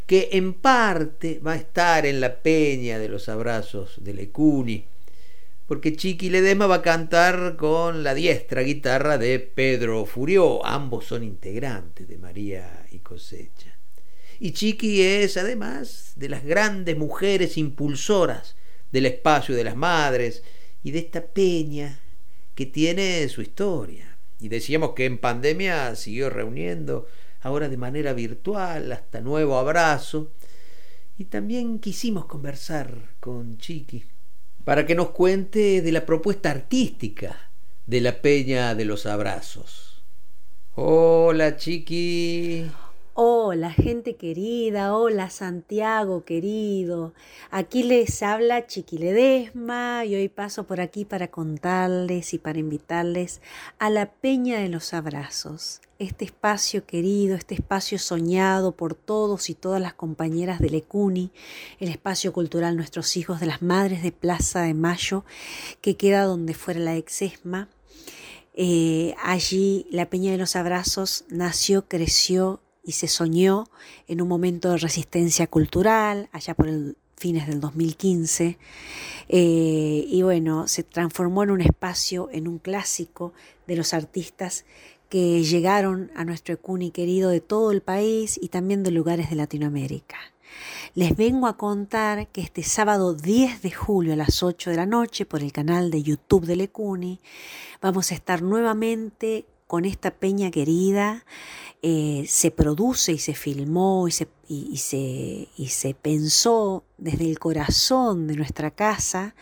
que en parte va a estar en la Peña de los Abrazos de Lecuni, porque Chiqui Ledesma va a cantar con la diestra guitarra de Pedro Furió, ambos son integrantes de María y Cosecha. Y Chiqui es además de las grandes mujeres impulsoras del espacio de las madres y de esta peña que tiene su historia. Y decíamos que en pandemia siguió reuniendo, ahora de manera virtual, hasta nuevo abrazo. Y también quisimos conversar con Chiqui para que nos cuente de la propuesta artística de la Peña de los Abrazos. Hola Chiqui. Hola gente querida, hola Santiago querido. Aquí les habla Chiquiledesma y hoy paso por aquí para contarles y para invitarles a la Peña de los Abrazos. Este espacio querido, este espacio soñado por todos y todas las compañeras de Lecuni, el espacio cultural Nuestros Hijos de las Madres de Plaza de Mayo, que queda donde fuera la exesma. Eh, allí la Peña de los Abrazos nació, creció y se soñó en un momento de resistencia cultural, allá por el fines del 2015, eh, y bueno, se transformó en un espacio, en un clásico de los artistas que llegaron a nuestro Ecuni querido de todo el país y también de lugares de Latinoamérica. Les vengo a contar que este sábado 10 de julio a las 8 de la noche por el canal de YouTube de Lecuni vamos a estar nuevamente con esta peña querida eh, se produce y se filmó y se, y, se, pensó desde el corazón de nuestra casa,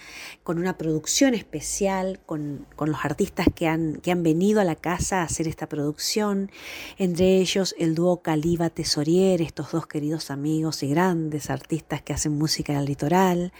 con una producción especial, con, los artistas que han, que han venido a la casa a hacer esta producción, entre ellos el dúo Caliba Tesorier, estos dos queridos amigos y grandes artistas que hacen música en el litoral,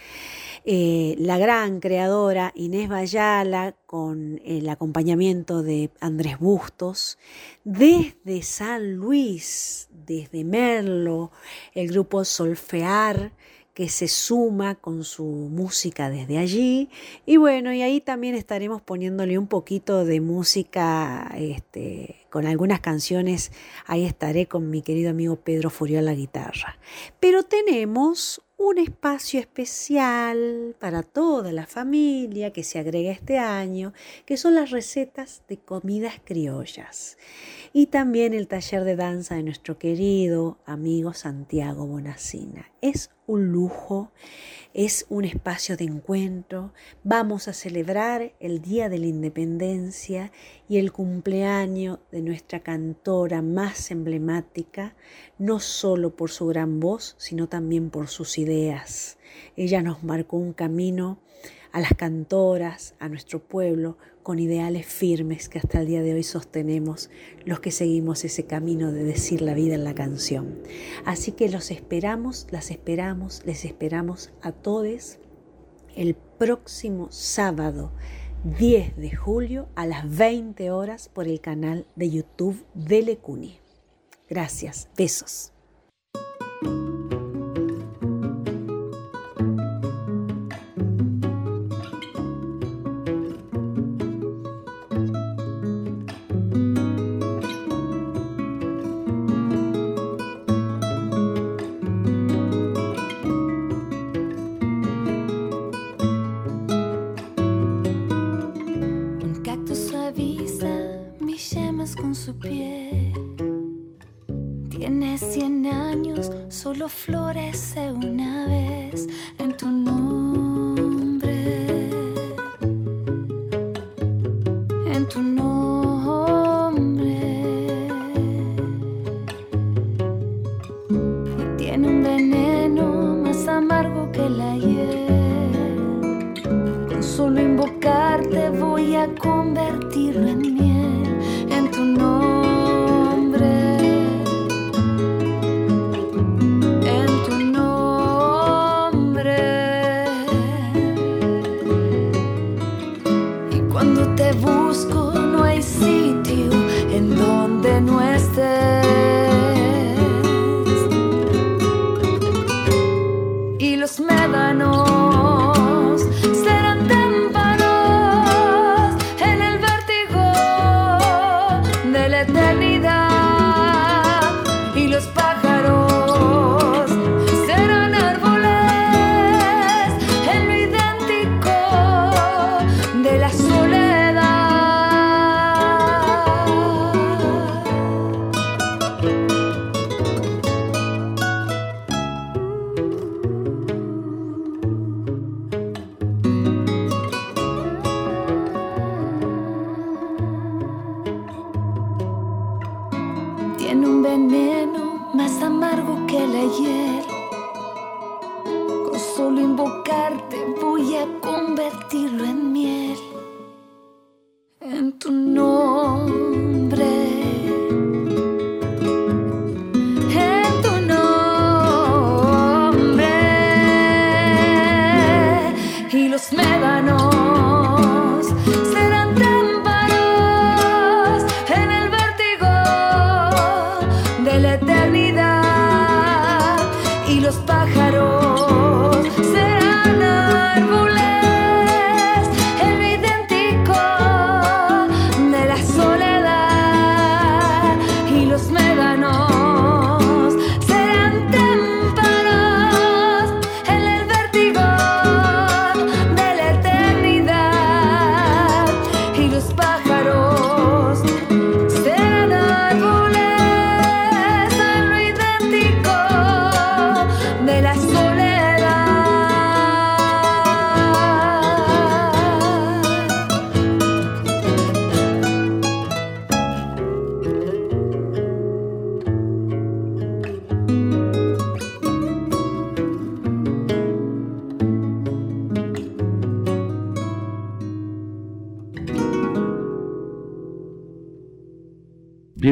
eh, la gran creadora Inés Bayala con el acompañamiento de Andrés Bustos, desde San Luis, desde Merlo, el grupo Solfear, que se suma con su música desde allí. Y bueno, y ahí también estaremos poniéndole un poquito de música este, con algunas canciones. Ahí estaré con mi querido amigo Pedro Furio a la guitarra. Pero tenemos un espacio especial para toda la familia que se agrega este año, que son las recetas de comidas criollas y también el taller de danza de nuestro querido amigo Santiago Bonacina. Es un lujo, es un espacio de encuentro. Vamos a celebrar el Día de la Independencia y el cumpleaños de nuestra cantora más emblemática, no solo por su gran voz, sino también por sus ideas. Ella nos marcó un camino a las cantoras, a nuestro pueblo, con ideales firmes que hasta el día de hoy sostenemos los que seguimos ese camino de decir la vida en la canción. Así que los esperamos, las esperamos, les esperamos a todos el próximo sábado 10 de julio a las 20 horas por el canal de YouTube de Lecuni. Gracias, besos.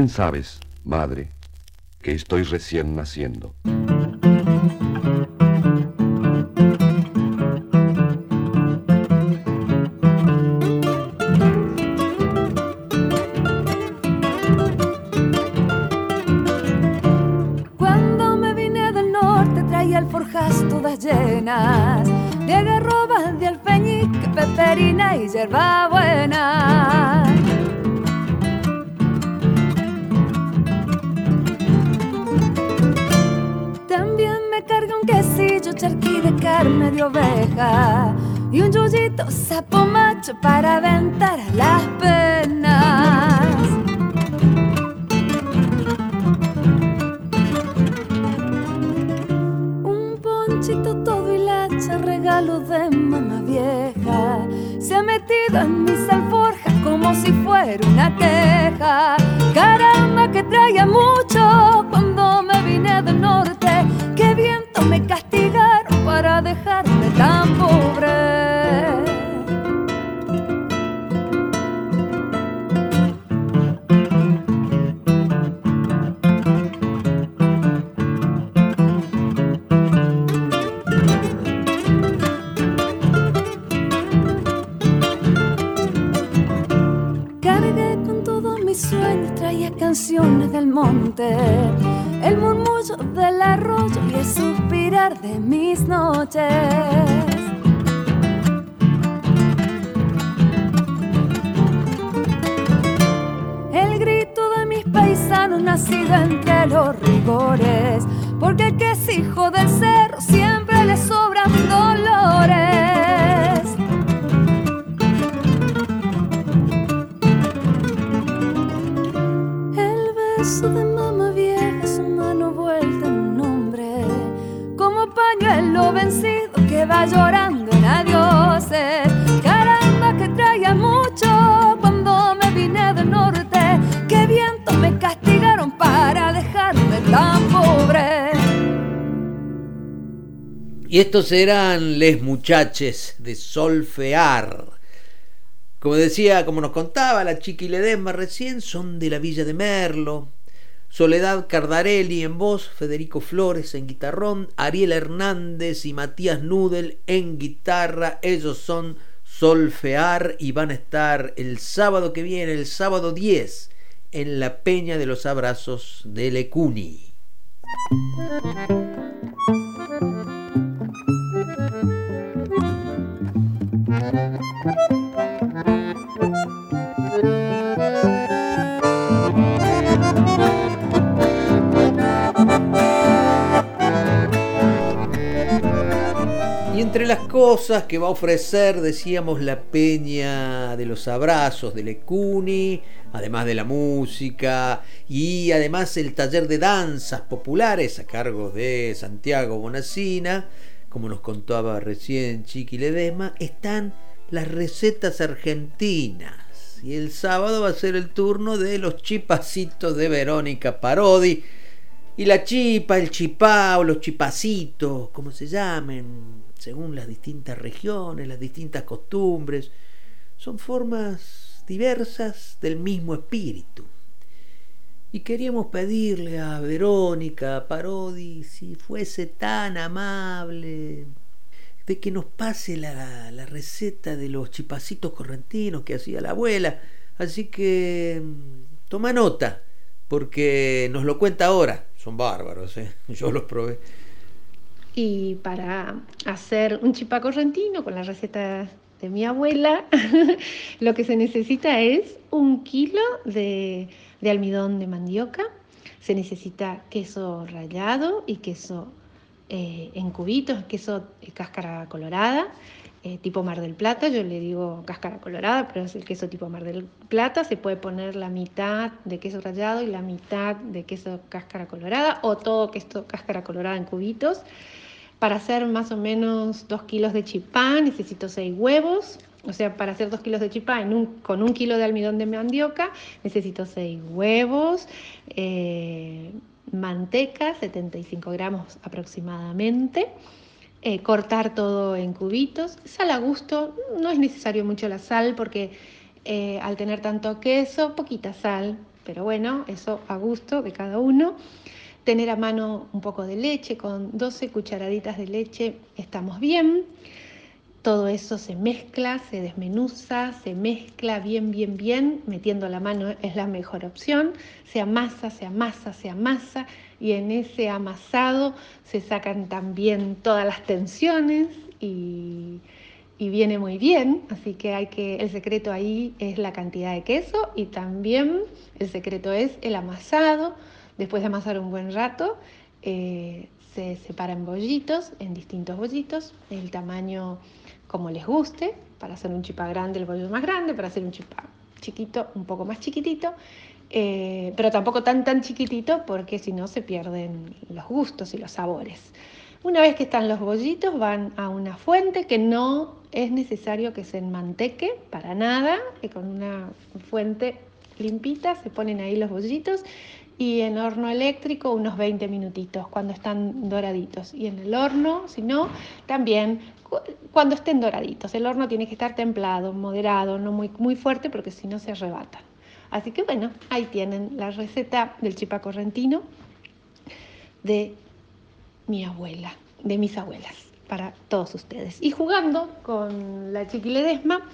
Sabes, madre, que estoy recién naciendo. Estos eran les muchaches de Solfear. Como decía, como nos contaba la Chiqui Ledesma recién, son de la Villa de Merlo. Soledad Cardarelli en voz, Federico Flores en guitarrón, Ariel Hernández y Matías Nudel en guitarra. Ellos son Solfear y van a estar el sábado que viene, el sábado 10, en la Peña de los Abrazos de Lecuni. Las cosas que va a ofrecer, decíamos, la Peña de los Abrazos de Lecuni, además de la música y además el taller de danzas populares a cargo de Santiago Bonacina, como nos contaba recién Chiqui Ledesma, están las recetas argentinas. Y el sábado va a ser el turno de los chipacitos de Verónica Parodi. Y la chipa, el chipá o los chipacitos, como se llamen, según las distintas regiones, las distintas costumbres, son formas diversas del mismo espíritu. Y queríamos pedirle a Verónica Parodi si fuese tan amable de que nos pase la, la receta de los chipacitos correntinos que hacía la abuela. Así que mm, toma nota, porque nos lo cuenta ahora. Son bárbaros, ¿eh? yo los probé. Y para hacer un chipá correntino con la receta de mi abuela, lo que se necesita es un kilo de, almidón de mandioca, se necesita queso rallado y queso eh, en cubitos, queso de cáscara colorada, eh, tipo Mar del Plata, yo le digo cáscara colorada, pero es el queso tipo Mar del Plata, se puede poner la mitad de queso rallado y la mitad de queso cáscara colorada o todo queso cáscara colorada en cubitos. Para hacer más o menos dos kilos de chipá necesito seis huevos, o sea, para hacer dos kilos de chipá con un kilo de almidón de mandioca necesito seis huevos, eh, manteca, 75 gramos aproximadamente. Eh, cortar todo en cubitos. Sal a gusto, no es necesario mucho la sal porque eh, al tener tanto queso, poquita sal, pero bueno, eso a gusto de cada uno. Tener a mano un poco de leche, con 12 cucharaditas de leche estamos bien. Todo eso se mezcla, se desmenuza, se mezcla bien, bien, bien. Metiendo la mano es la mejor opción. Se amasa, se amasa, se amasa. Y en ese amasado se sacan también todas las tensiones y, y viene muy bien. Así que hay que, el secreto ahí es la cantidad de queso y también el secreto es el amasado. Después de amasar un buen rato, eh, se separa en bollitos, en distintos bollitos, el tamaño como les guste, para hacer un chipá grande el bollo más grande, para hacer un chipá chiquito un poco más chiquitito, eh, pero tampoco tan tan chiquitito porque si no se pierden los gustos y los sabores. Una vez que están los bollitos van a una fuente que no es necesario que se enmanteque para nada, que con una fuente limpita se ponen ahí los bollitos y en horno eléctrico unos 20 minutitos cuando están doraditos. Y en el horno, si no, también cuando estén doraditos. El horno tiene que estar templado, moderado, no muy, muy fuerte porque si no se arrebatan. Así que bueno, ahí tienen la receta del chipa correntino de mi abuela, de mis abuelas, para todos ustedes. Y jugando con la chiquiledesma,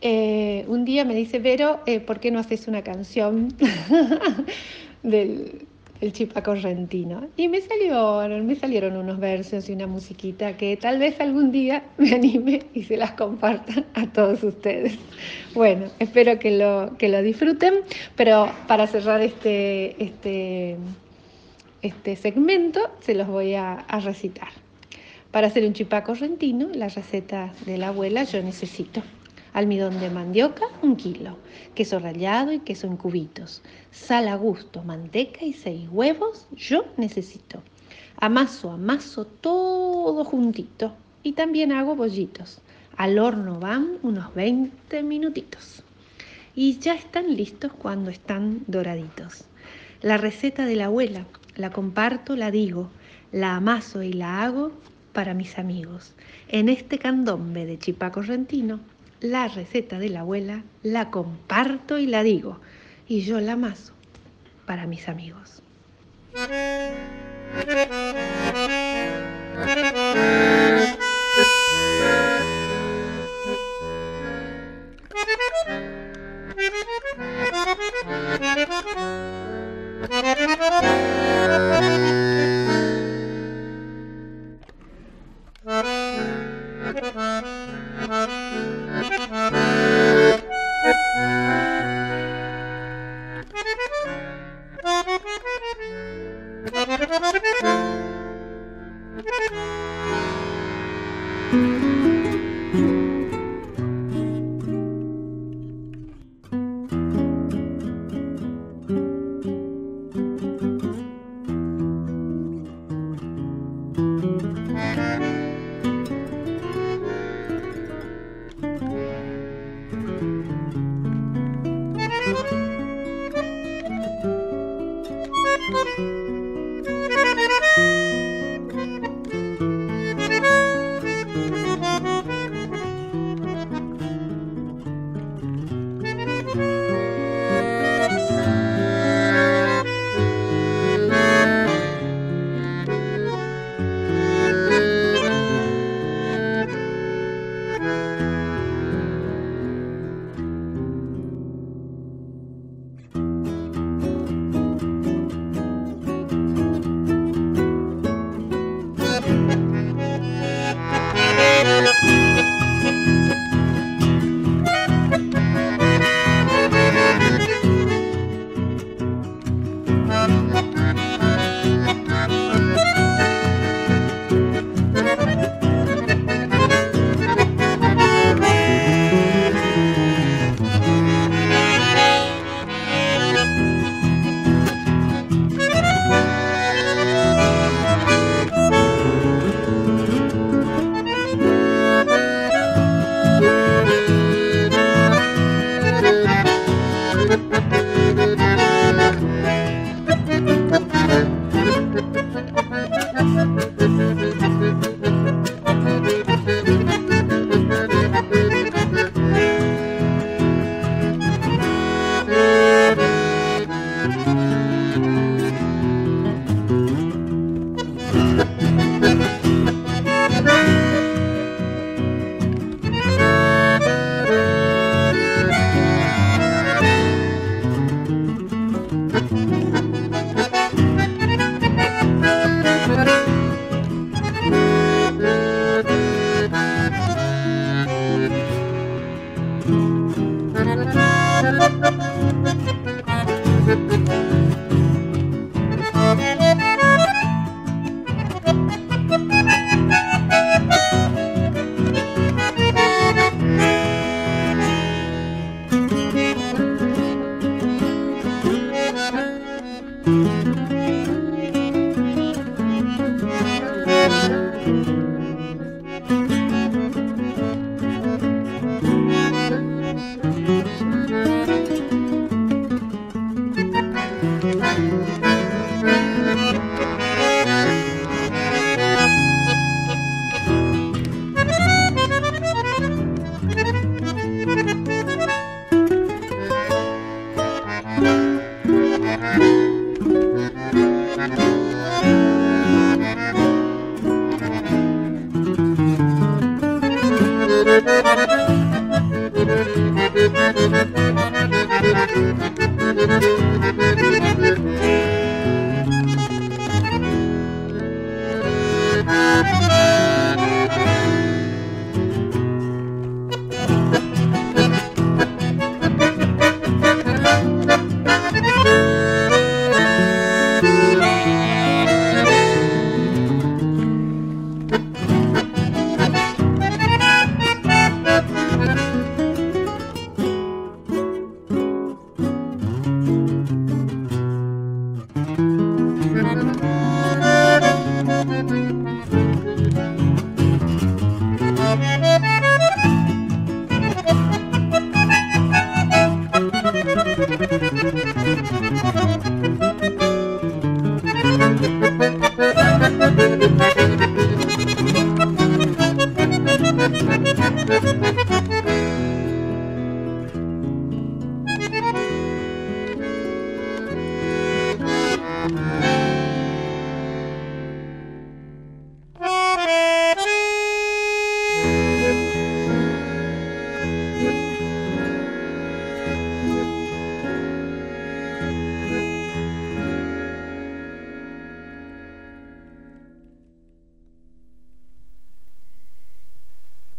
eh, un día me dice, Vero, eh, ¿por qué no haces una canción del, el chipa correntino. Y me salieron, me salieron unos versos y una musiquita que tal vez algún día me anime y se las comparta a todos ustedes. Bueno, espero que lo, que lo disfruten, pero para cerrar este, este, este segmento se los voy a, a recitar. Para hacer un chipá correntino, la receta de la abuela yo necesito almidón de mandioca, un kilo, queso rallado y queso en cubitos, sal a gusto, manteca y seis huevos, yo necesito. Amaso, amaso todo juntito y también hago bollitos. Al horno van unos 20 minutitos. Y ya están listos cuando están doraditos. La receta de la abuela, la comparto, la digo, la amaso y la hago para mis amigos. En este candombe de chipá correntino la receta de la abuela, la comparto y la digo. Y yo la amaso para mis amigos.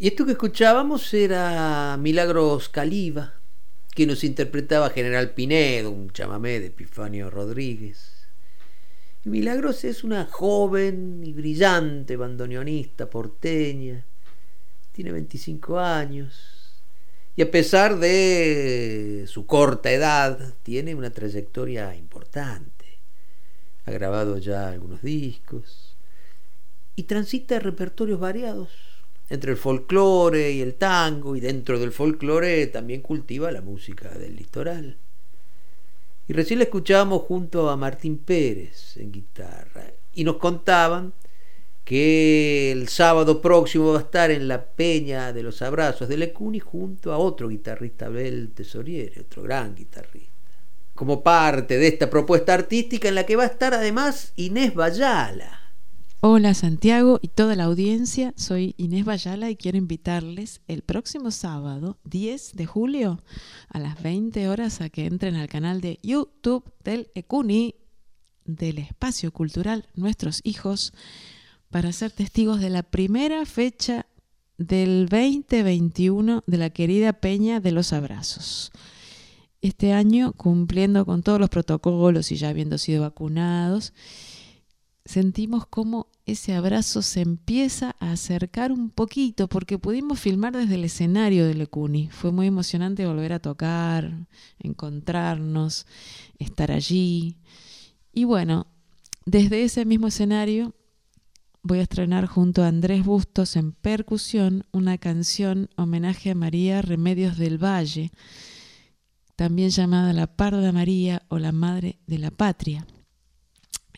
Y esto que escuchábamos era Milagros Caliba, que nos interpretaba General Pinedo, un chamamé de Epifanio Rodríguez. Milagros es una joven y brillante bandoneonista porteña, tiene 25 años y a pesar de su corta edad tiene una trayectoria importante. Ha grabado ya algunos discos y transita repertorios variados entre el folclore y el tango, y dentro del folclore también cultiva la música del litoral. Y recién la escuchábamos junto a Martín Pérez en guitarra. Y nos contaban que el sábado próximo va a estar en la Peña de los Abrazos de Lecuni junto a otro guitarrista, Abel Tesoriere, otro gran guitarrista. Como parte de esta propuesta artística en la que va a estar además Inés Bayala. Hola Santiago y toda la audiencia, soy Inés Bayala y quiero invitarles el próximo sábado 10 de julio a las 20 horas a que entren al canal de YouTube del ECUNI del Espacio Cultural Nuestros Hijos para ser testigos de la primera fecha del 2021 de la querida Peña de los Abrazos. Este año, cumpliendo con todos los protocolos y ya habiendo sido vacunados, sentimos como ese abrazo se empieza a acercar un poquito porque pudimos filmar desde el escenario de Lecuni. Fue muy emocionante volver a tocar, encontrarnos, estar allí. Y bueno, desde ese mismo escenario voy a estrenar junto a Andrés Bustos en percusión una canción homenaje a María Remedios del Valle, también llamada La Parda María o la Madre de la Patria.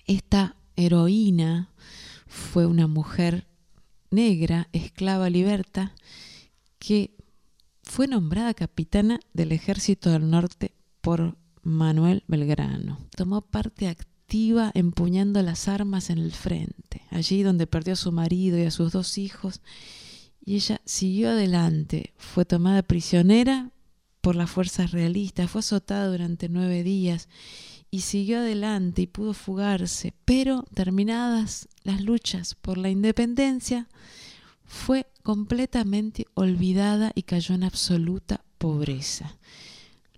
Esta heroína fue una mujer negra, esclava liberta, que fue nombrada capitana del Ejército del Norte por Manuel Belgrano. Tomó parte activa empuñando las armas en el frente, allí donde perdió a su marido y a sus dos hijos, y ella siguió adelante, fue tomada prisionera por las fuerzas realistas, fue azotada durante nueve días y siguió adelante y pudo fugarse, pero terminadas las luchas por la independencia, fue completamente olvidada y cayó en absoluta pobreza.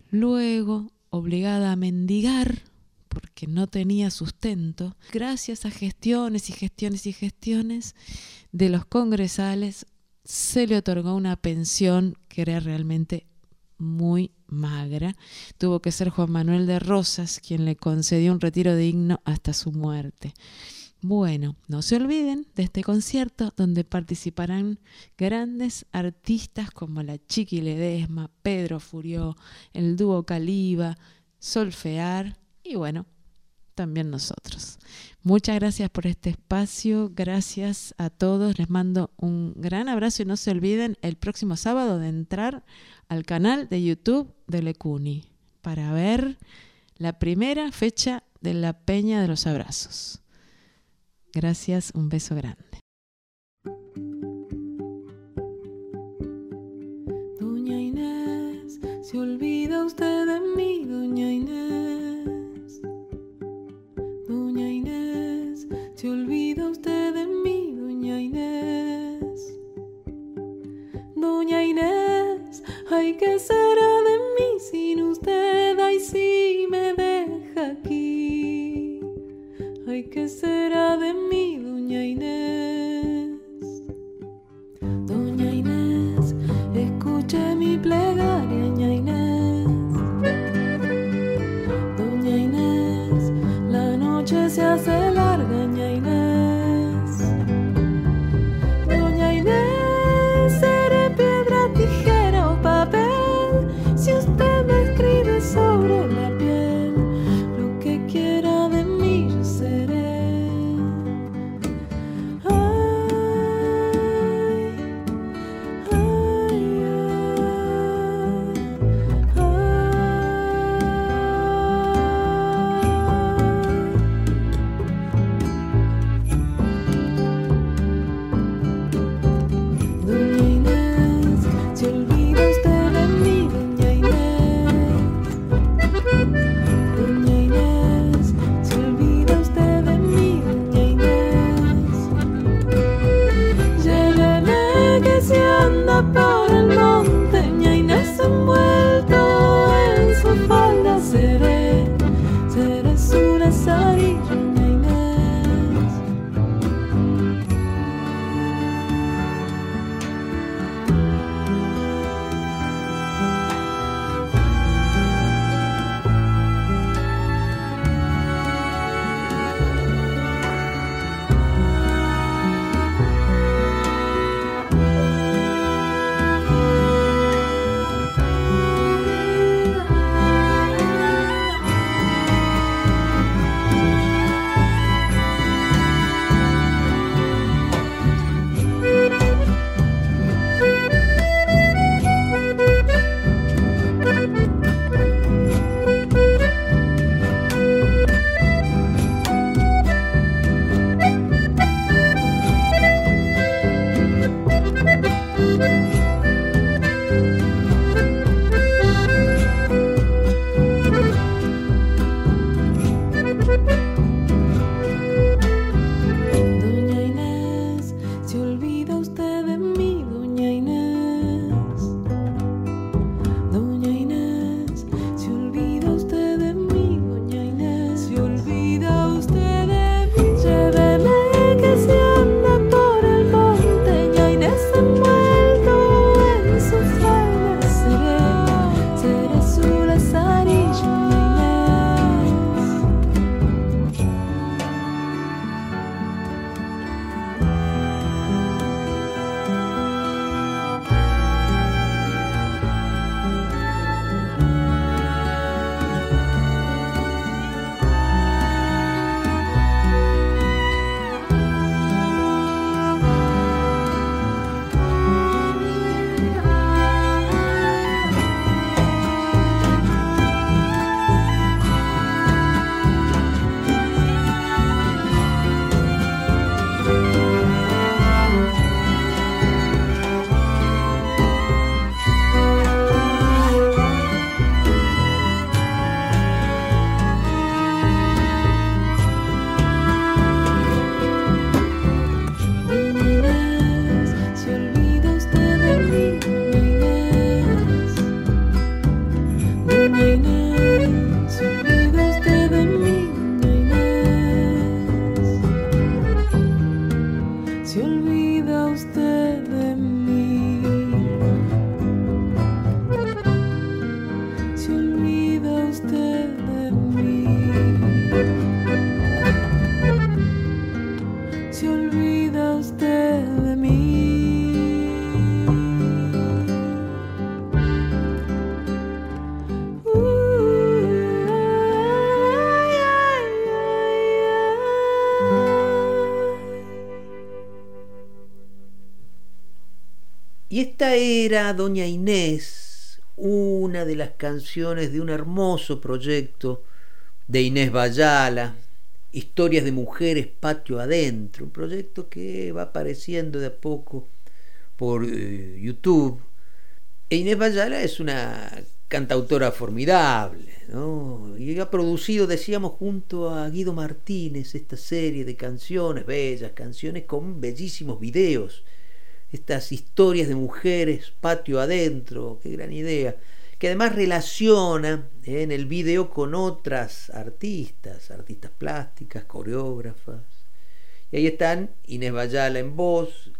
Luego, obligada a mendigar, porque no tenía sustento, gracias a gestiones y gestiones y gestiones de los congresales, se le otorgó una pensión que era realmente muy magra. Tuvo que ser Juan Manuel de Rosas quien le concedió un retiro digno hasta su muerte. Bueno, no se olviden de este concierto donde participarán grandes artistas como la Chiqui Ledesma, Pedro Furió, el dúo Caliba, Solfear y bueno, también nosotros. Muchas gracias por este espacio, gracias a todos, les mando un gran abrazo y no se olviden el próximo sábado de entrar al canal de YouTube de Lecuni para ver la primera fecha de la Peña de los Abrazos. Gracias, un beso grande. Doña Inés, se olvida usted de mí, doña Inés. Se olvida usted ay, ¿qué será de mí sin usted? Ay, si me deja aquí. Ay, ¿qué será de mí, doña Inés? Doña Inés, escuche mi plegaria, doña Inés. Y esta era Doña Inés, una de las canciones de un hermoso proyecto de Inés Bayala, Historias de Mujeres Patio Adentro, un proyecto que va apareciendo de a poco por eh, YouTube. E Inés Bayala es una cantautora formidable, ¿no? y ha producido, decíamos, junto a Guido Martínez esta serie de canciones, bellas canciones con bellísimos videos estas historias de mujeres patio adentro, qué gran idea, que además relaciona eh, en el video con otras artistas, artistas plásticas, coreógrafas. Y ahí están Inés Bayala en voz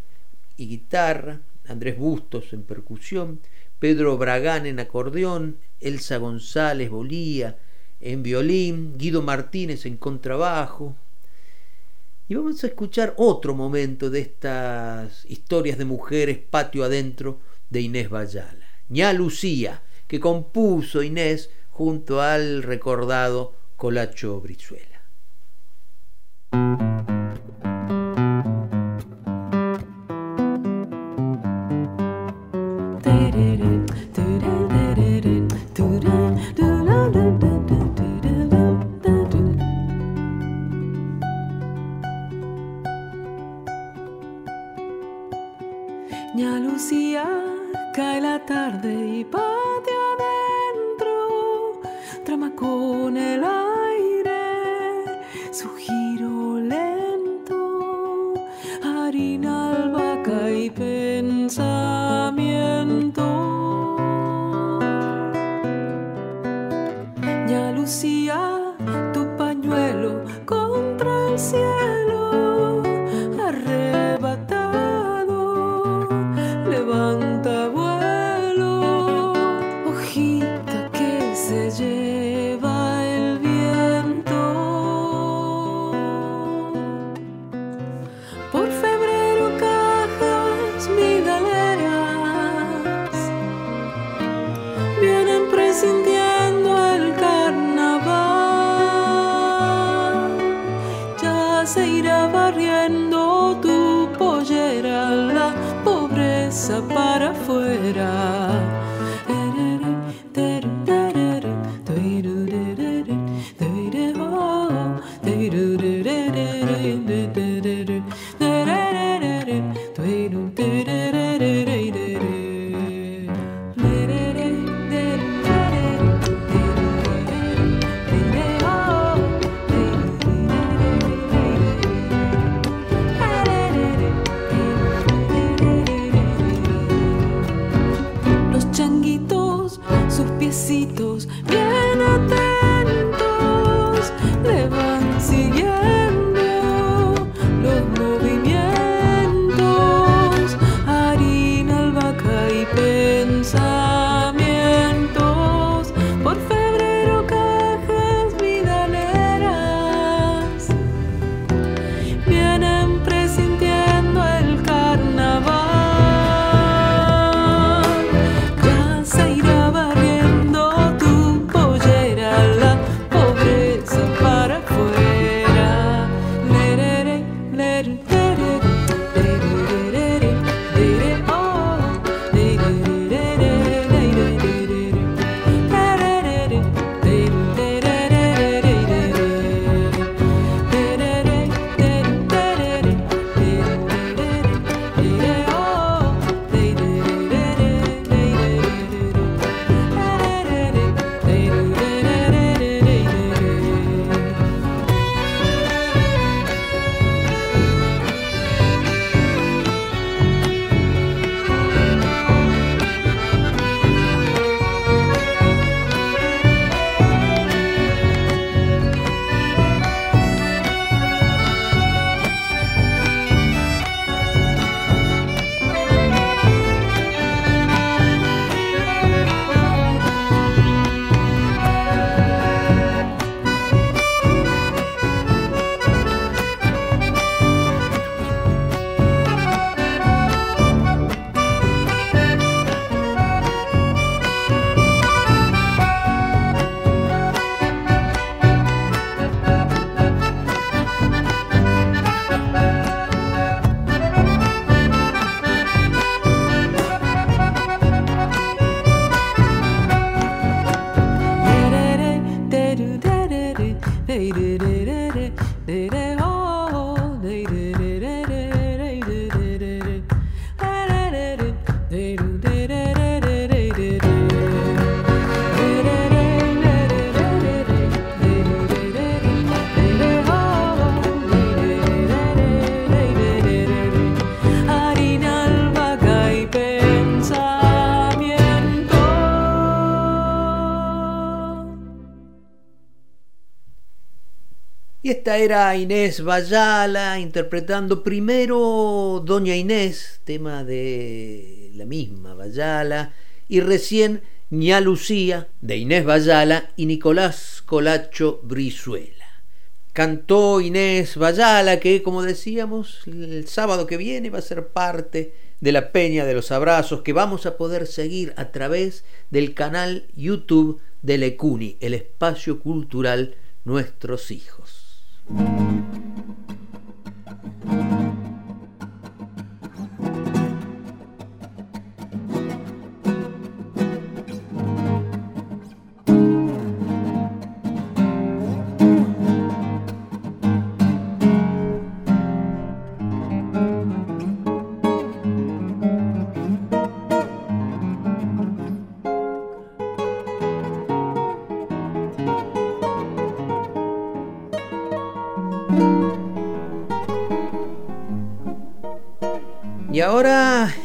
y guitarra, Andrés Bustos en percusión, Pedro Bragán en acordeón, Elsa González Bolía en violín, Guido Martínez en contrabajo, y vamos a escuchar otro momento de estas historias de mujeres patio adentro de Inés Bayala. Ña Lucía, que compuso Inés junto al recordado Colacho Brizuela. Esta era Inés Bayala interpretando primero Doña Inés, tema de la misma Bayala, y recién Ña Lucía de Inés Bayala y Nicolás Colacho Brizuela. Cantó Inés Bayala, que como decíamos, el sábado que viene va a ser parte de la Peña de los Abrazos que vamos a poder seguir a través del canal YouTube de Lecuni, el espacio cultural Nuestros Hijos. Thank you.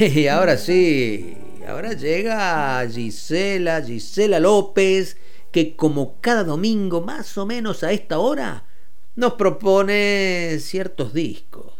ahora, ahora sí, ahora llega Gisela, Gisela López, que como cada domingo más o menos a esta hora nos propone ciertos discos.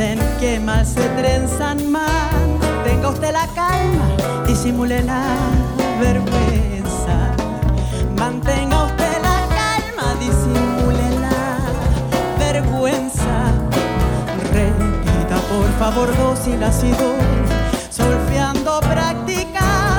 Dicen que mal se trenzan mal, tenga usted la calma, disimule la vergüenza. Mantenga usted la calma, disimule la vergüenza. Repita por favor dos y la si do. Solfeando practicaba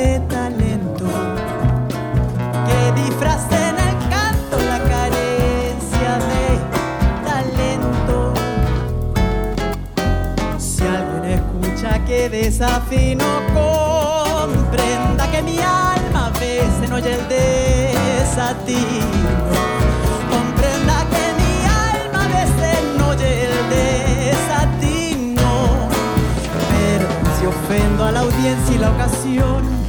de talento. Que disfraza en el canto la carencia de talento. Si alguien escucha que desafino, comprenda que mi alma a veces no oye el desatino. Comprenda que mi alma a veces no oye el desatino. Pero si ofendo a la audiencia y la ocasión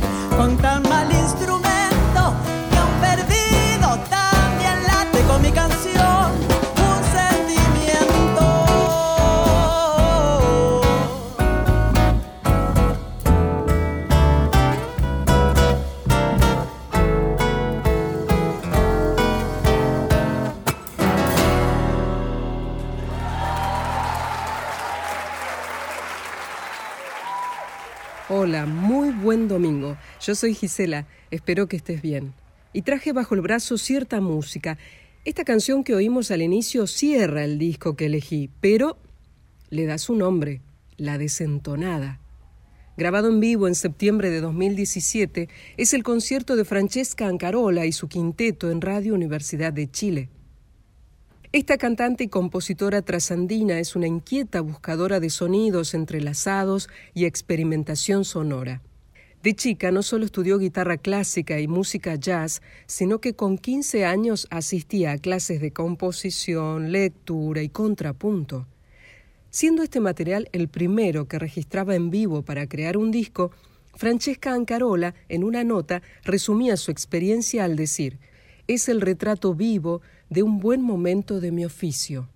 Yo soy Gisela, espero que estés bien. Y traje bajo el brazo cierta música. Esta canción que oímos al inicio cierra el disco que elegí, pero le da su nombre, La Desentonada. Grabado en vivo en septiembre de 2017, es el concierto de Francesca Ancarola y su quinteto en Radio Universidad de Chile. Esta cantante y compositora trasandina es una inquieta buscadora de sonidos entrelazados y experimentación sonora. De chica no solo estudió guitarra clásica y música jazz, sino que con 15 años asistía a clases de composición, lectura y contrapunto. Siendo este material el primero que registraba en vivo para crear un disco, Francesca Ancarola, en una nota, resumía su experiencia al decir: es el retrato vivo de un buen momento de mi oficio.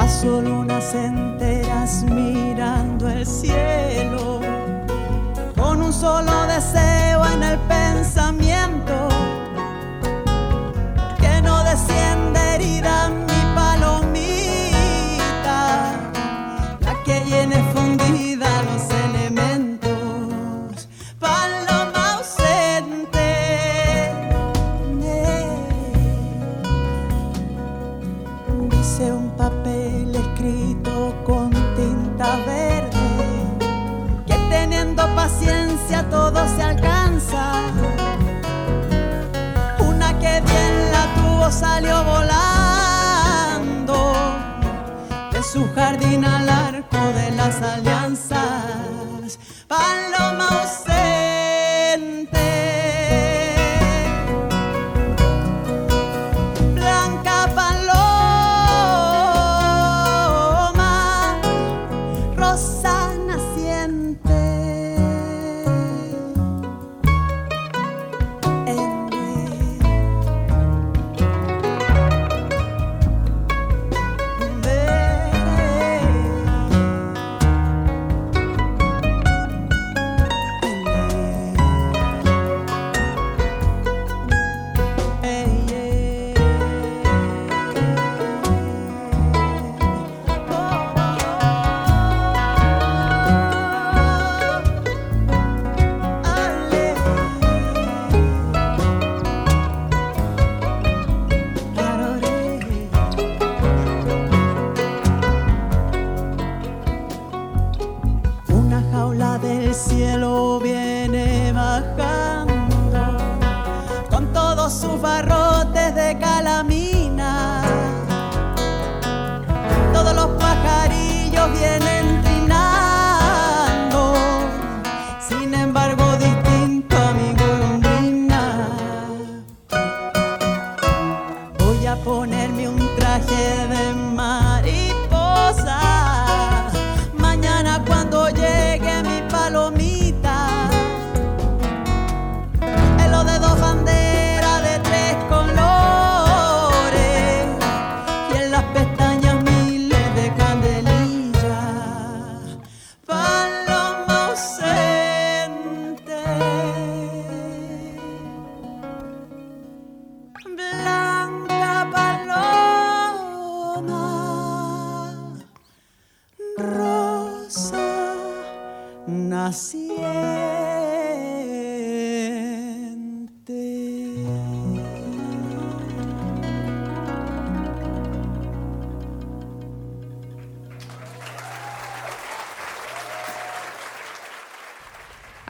Paso lunas enteras mirando el cielo, con un solo deseo en el pensamiento. salió volando de su jardín al arco de las alianzas. Paloma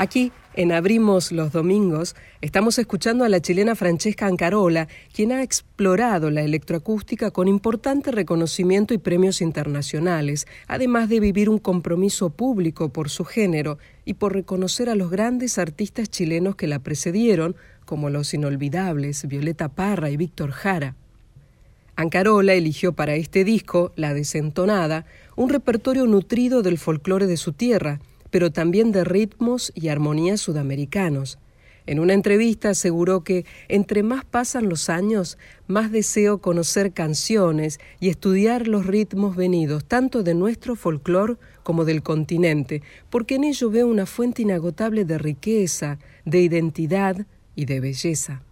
Aquí, en Abrimos los Domingos, estamos escuchando a la chilena Francesca Ancarola, quien ha explorado la electroacústica con importante reconocimiento y premios internacionales, además de vivir un compromiso público por su género y por reconocer a los grandes artistas chilenos que la precedieron, como los inolvidables Violeta Parra y Víctor Jara. Ancarola eligió para este disco, La Desentonada, un repertorio nutrido del folclore de su tierra, pero también de ritmos y armonías sudamericanos. En una entrevista aseguró que entre más pasan los años, más deseo conocer canciones y estudiar los ritmos venidos tanto de nuestro folclore como del continente, porque en ello veo una fuente inagotable de riqueza, de identidad y de belleza.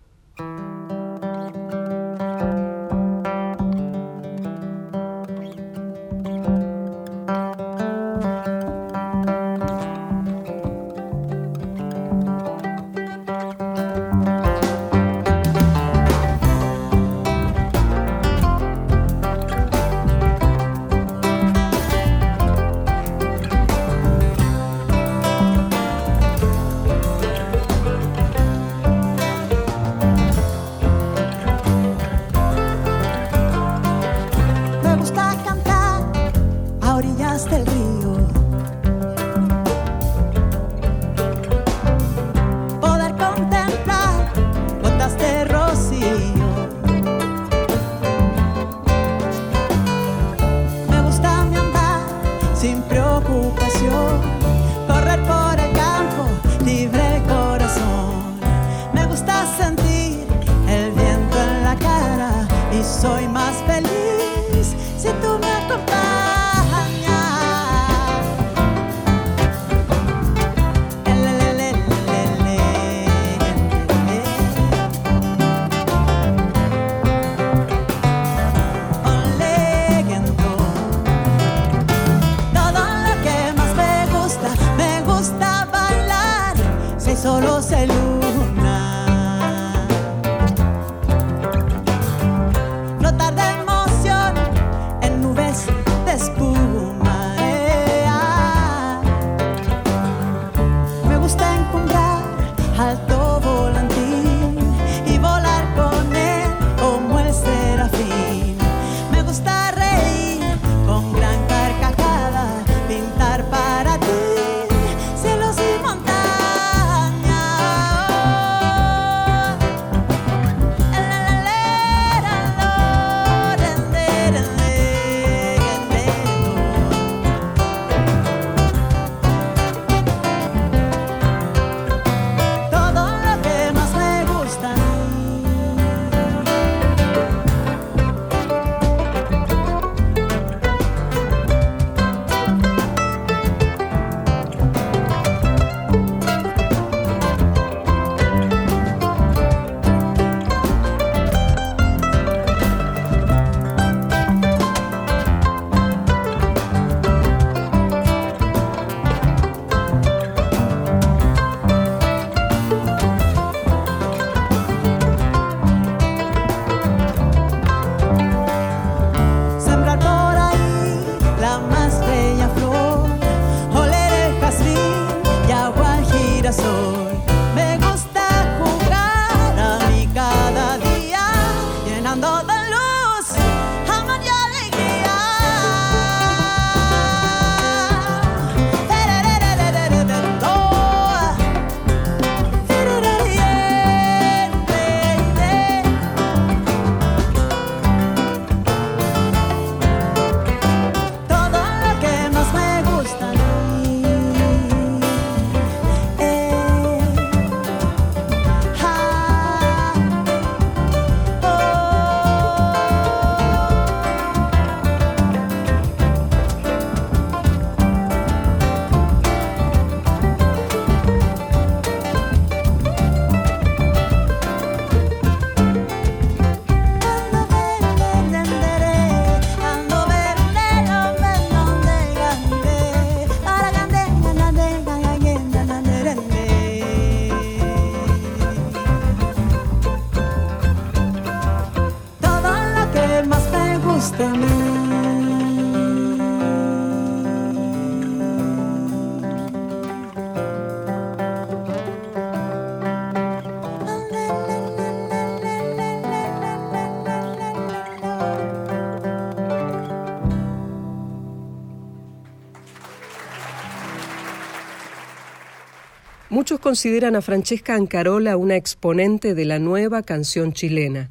Muchos consideran a Francesca Ancarola una exponente de la nueva canción chilena.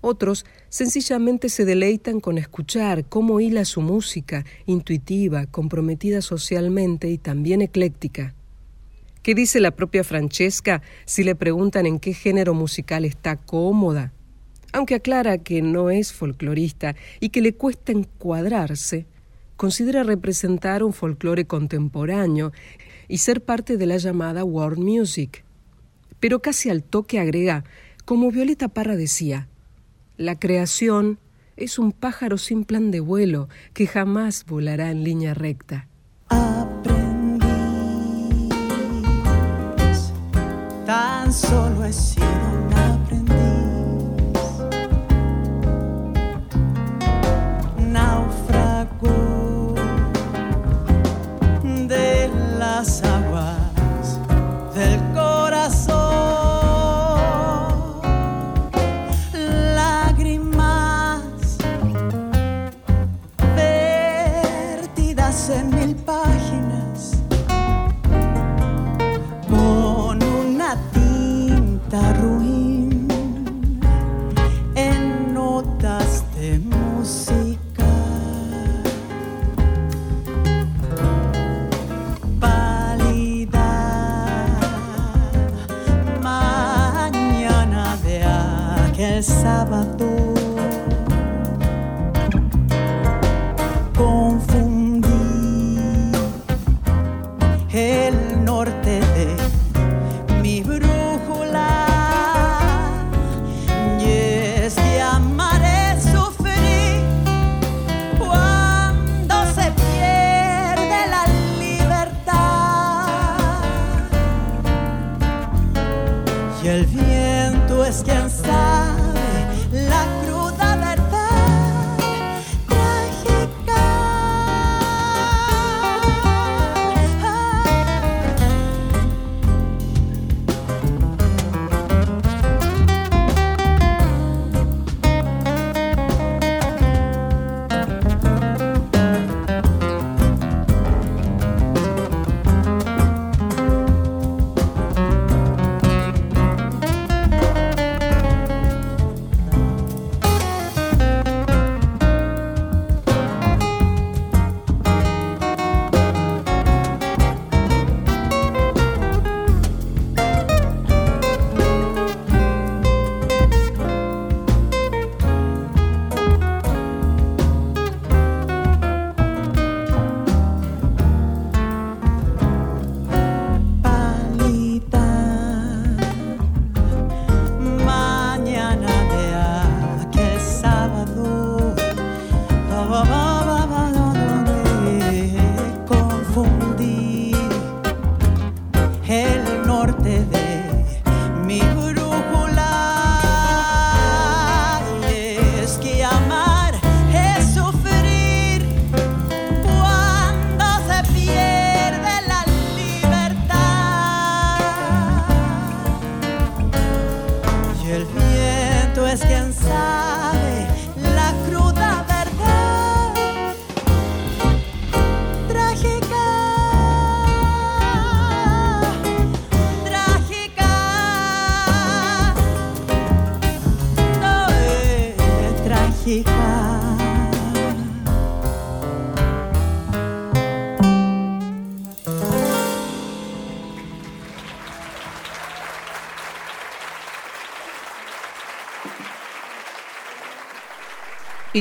Otros sencillamente se deleitan con escuchar cómo hila su música, intuitiva, comprometida socialmente y también ecléctica. ¿Qué dice la propia Francesca si le preguntan en qué género musical está cómoda? Aunque aclara que no es folclorista y que le cuesta encuadrarse, considera representar un folclore contemporáneo y ser parte de la llamada world music. Pero casi al toque agrega, como Violeta Parra decía, la creación es un pájaro sin plan de vuelo que jamás volará en línea recta. Tan solo he sido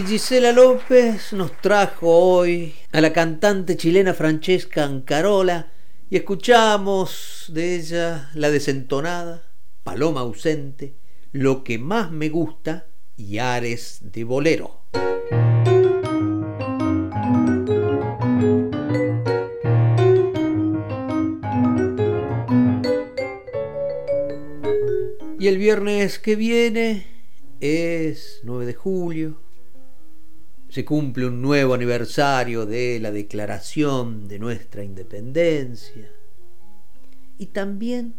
Gisela López nos trajo hoy a la cantante chilena Francesca Ancarola y escuchamos de ella la desentonada, Paloma ausente, Lo que más me gusta y Ares de bolero. Y el viernes que viene es 9 de julio, se cumple un nuevo aniversario de la declaración de nuestra independencia y también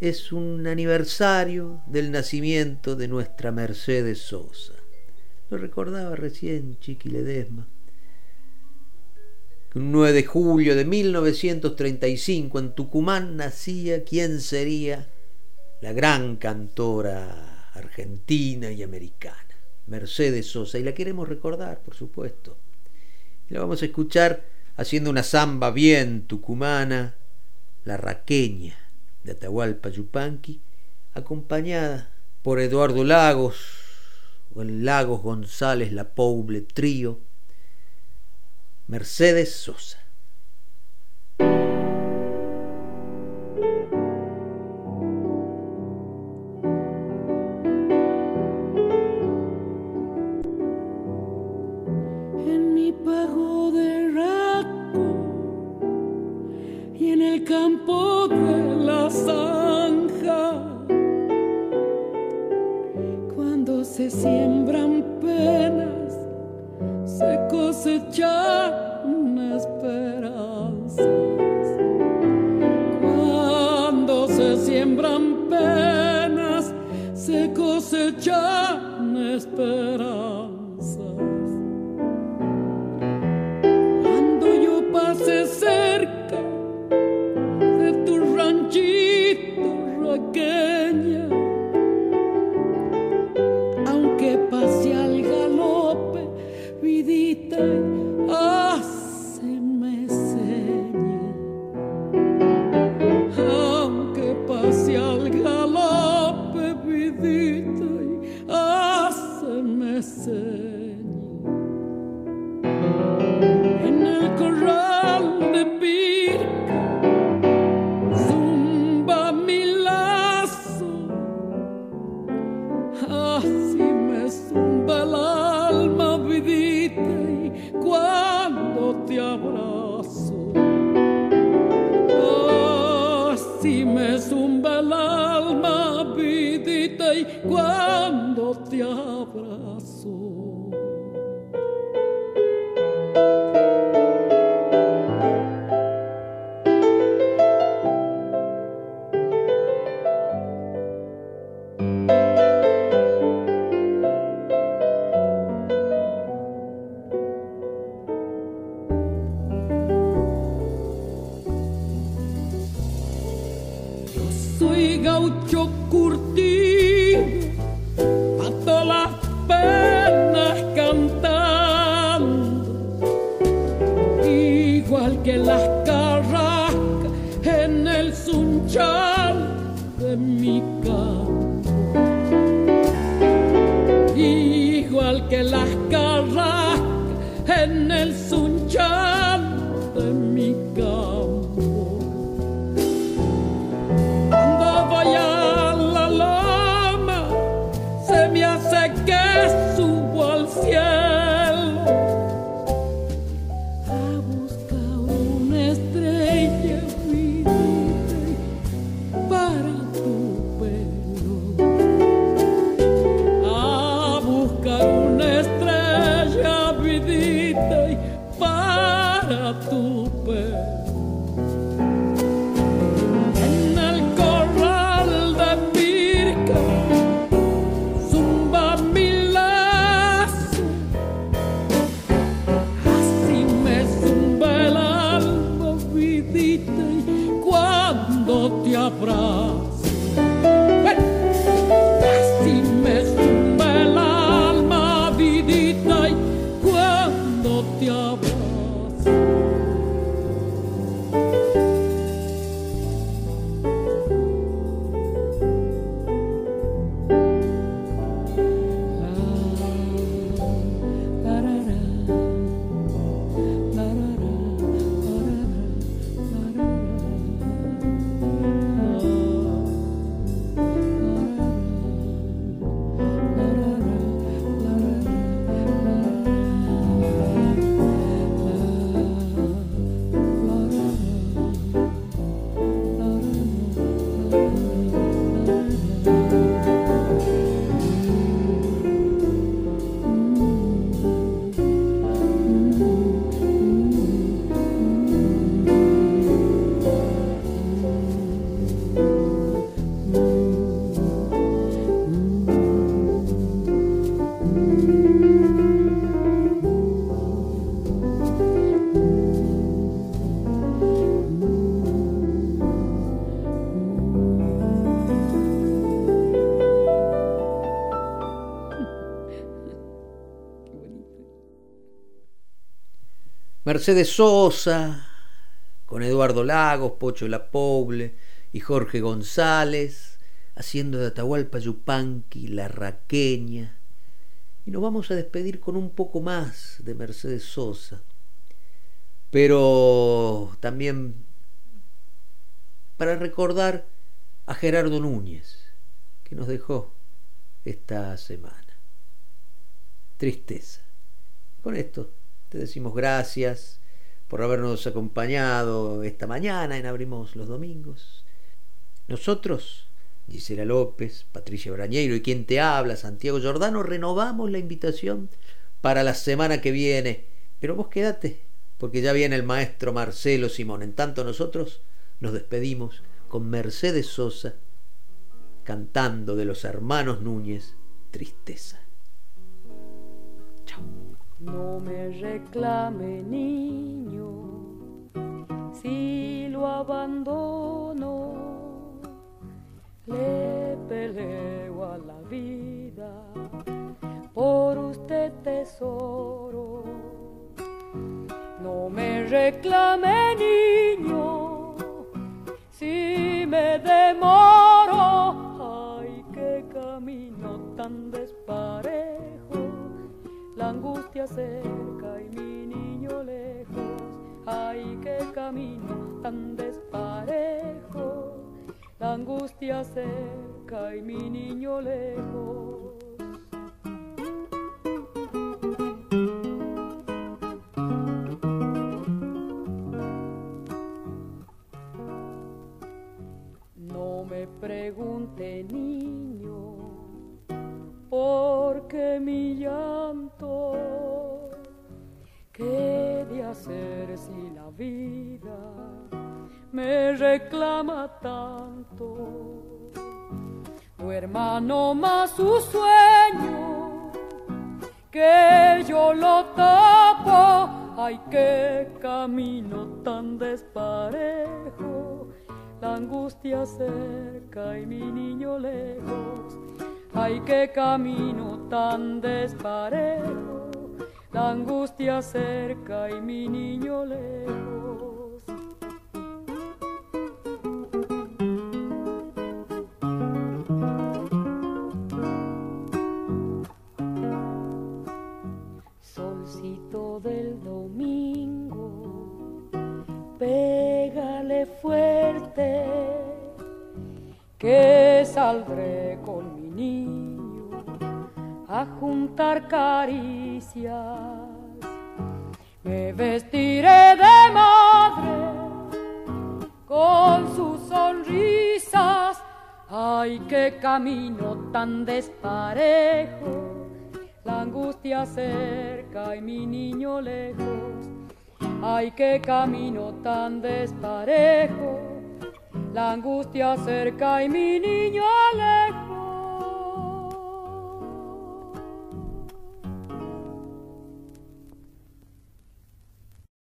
es un aniversario del nacimiento de nuestra Mercedes Sosa. Lo recordaba recién Chiqui Ledesma. Un 9 de julio de 1935 en Tucumán nacía quién sería la gran cantora argentina y americana. Mercedes Sosa, y la queremos recordar, por supuesto. La vamos a escuchar haciendo una samba bien tucumana, la raqueña de Atahualpa Yupanqui, acompañada por Eduardo Lagos o el Lagos González La Pouble Trío, Mercedes Sosa. Pago de raco y en el campo de la zanja. Cuando se siembran penas, se cosechan esperanzas. Cuando se siembran penas, se cosechan esperanzas. aunque pase al galope, vidita. Mercedes Sosa, con Eduardo Lagos, Pocho La Poble y Jorge González, haciendo de Atahualpa Yupanqui, La Raqueña. Y nos vamos a despedir con un poco más de Mercedes Sosa, pero también para recordar a Gerardo Núñez, que nos dejó esta semana. Tristeza. Con esto te decimos gracias por habernos acompañado esta mañana en Abrimos los Domingos. Nosotros, Gisela López, Patricia Brañeiro y quien te habla, Santiago Giordano, renovamos la invitación para la semana que viene. Pero vos quédate, porque ya viene el maestro Marcelo Simón. En tanto nosotros nos despedimos con Mercedes Sosa cantando de los hermanos Núñez, Tristeza. No me reclame niño si lo abandono, le peleo a la vida por usted tesoro. reclame niño, si me demoro, ay, qué camino tan desparejo, angustia cerca y mi niño lejos, ay, qué camino tan desparejo, la angustia cerca y mi niño lejos. pregunte niño, porque mi llanto? ¿Qué de hacer si la vida me reclama tanto? Tu hermano más su sueño, que yo lo tapo, ay, qué camino tan desparejo la angustia cerca y mi niño lejos. Ay, qué camino tan desparejo, la angustia cerca y mi niño lejos. Solcito del domingo, pégale fuerte, que saldré a juntar caricias. Me vestiré de madre con sus sonrisas. Ay, qué camino tan desparejo, la angustia cerca y mi niño lejos Ay, qué camino tan desparejo, la angustia cerca y mi niño alegre.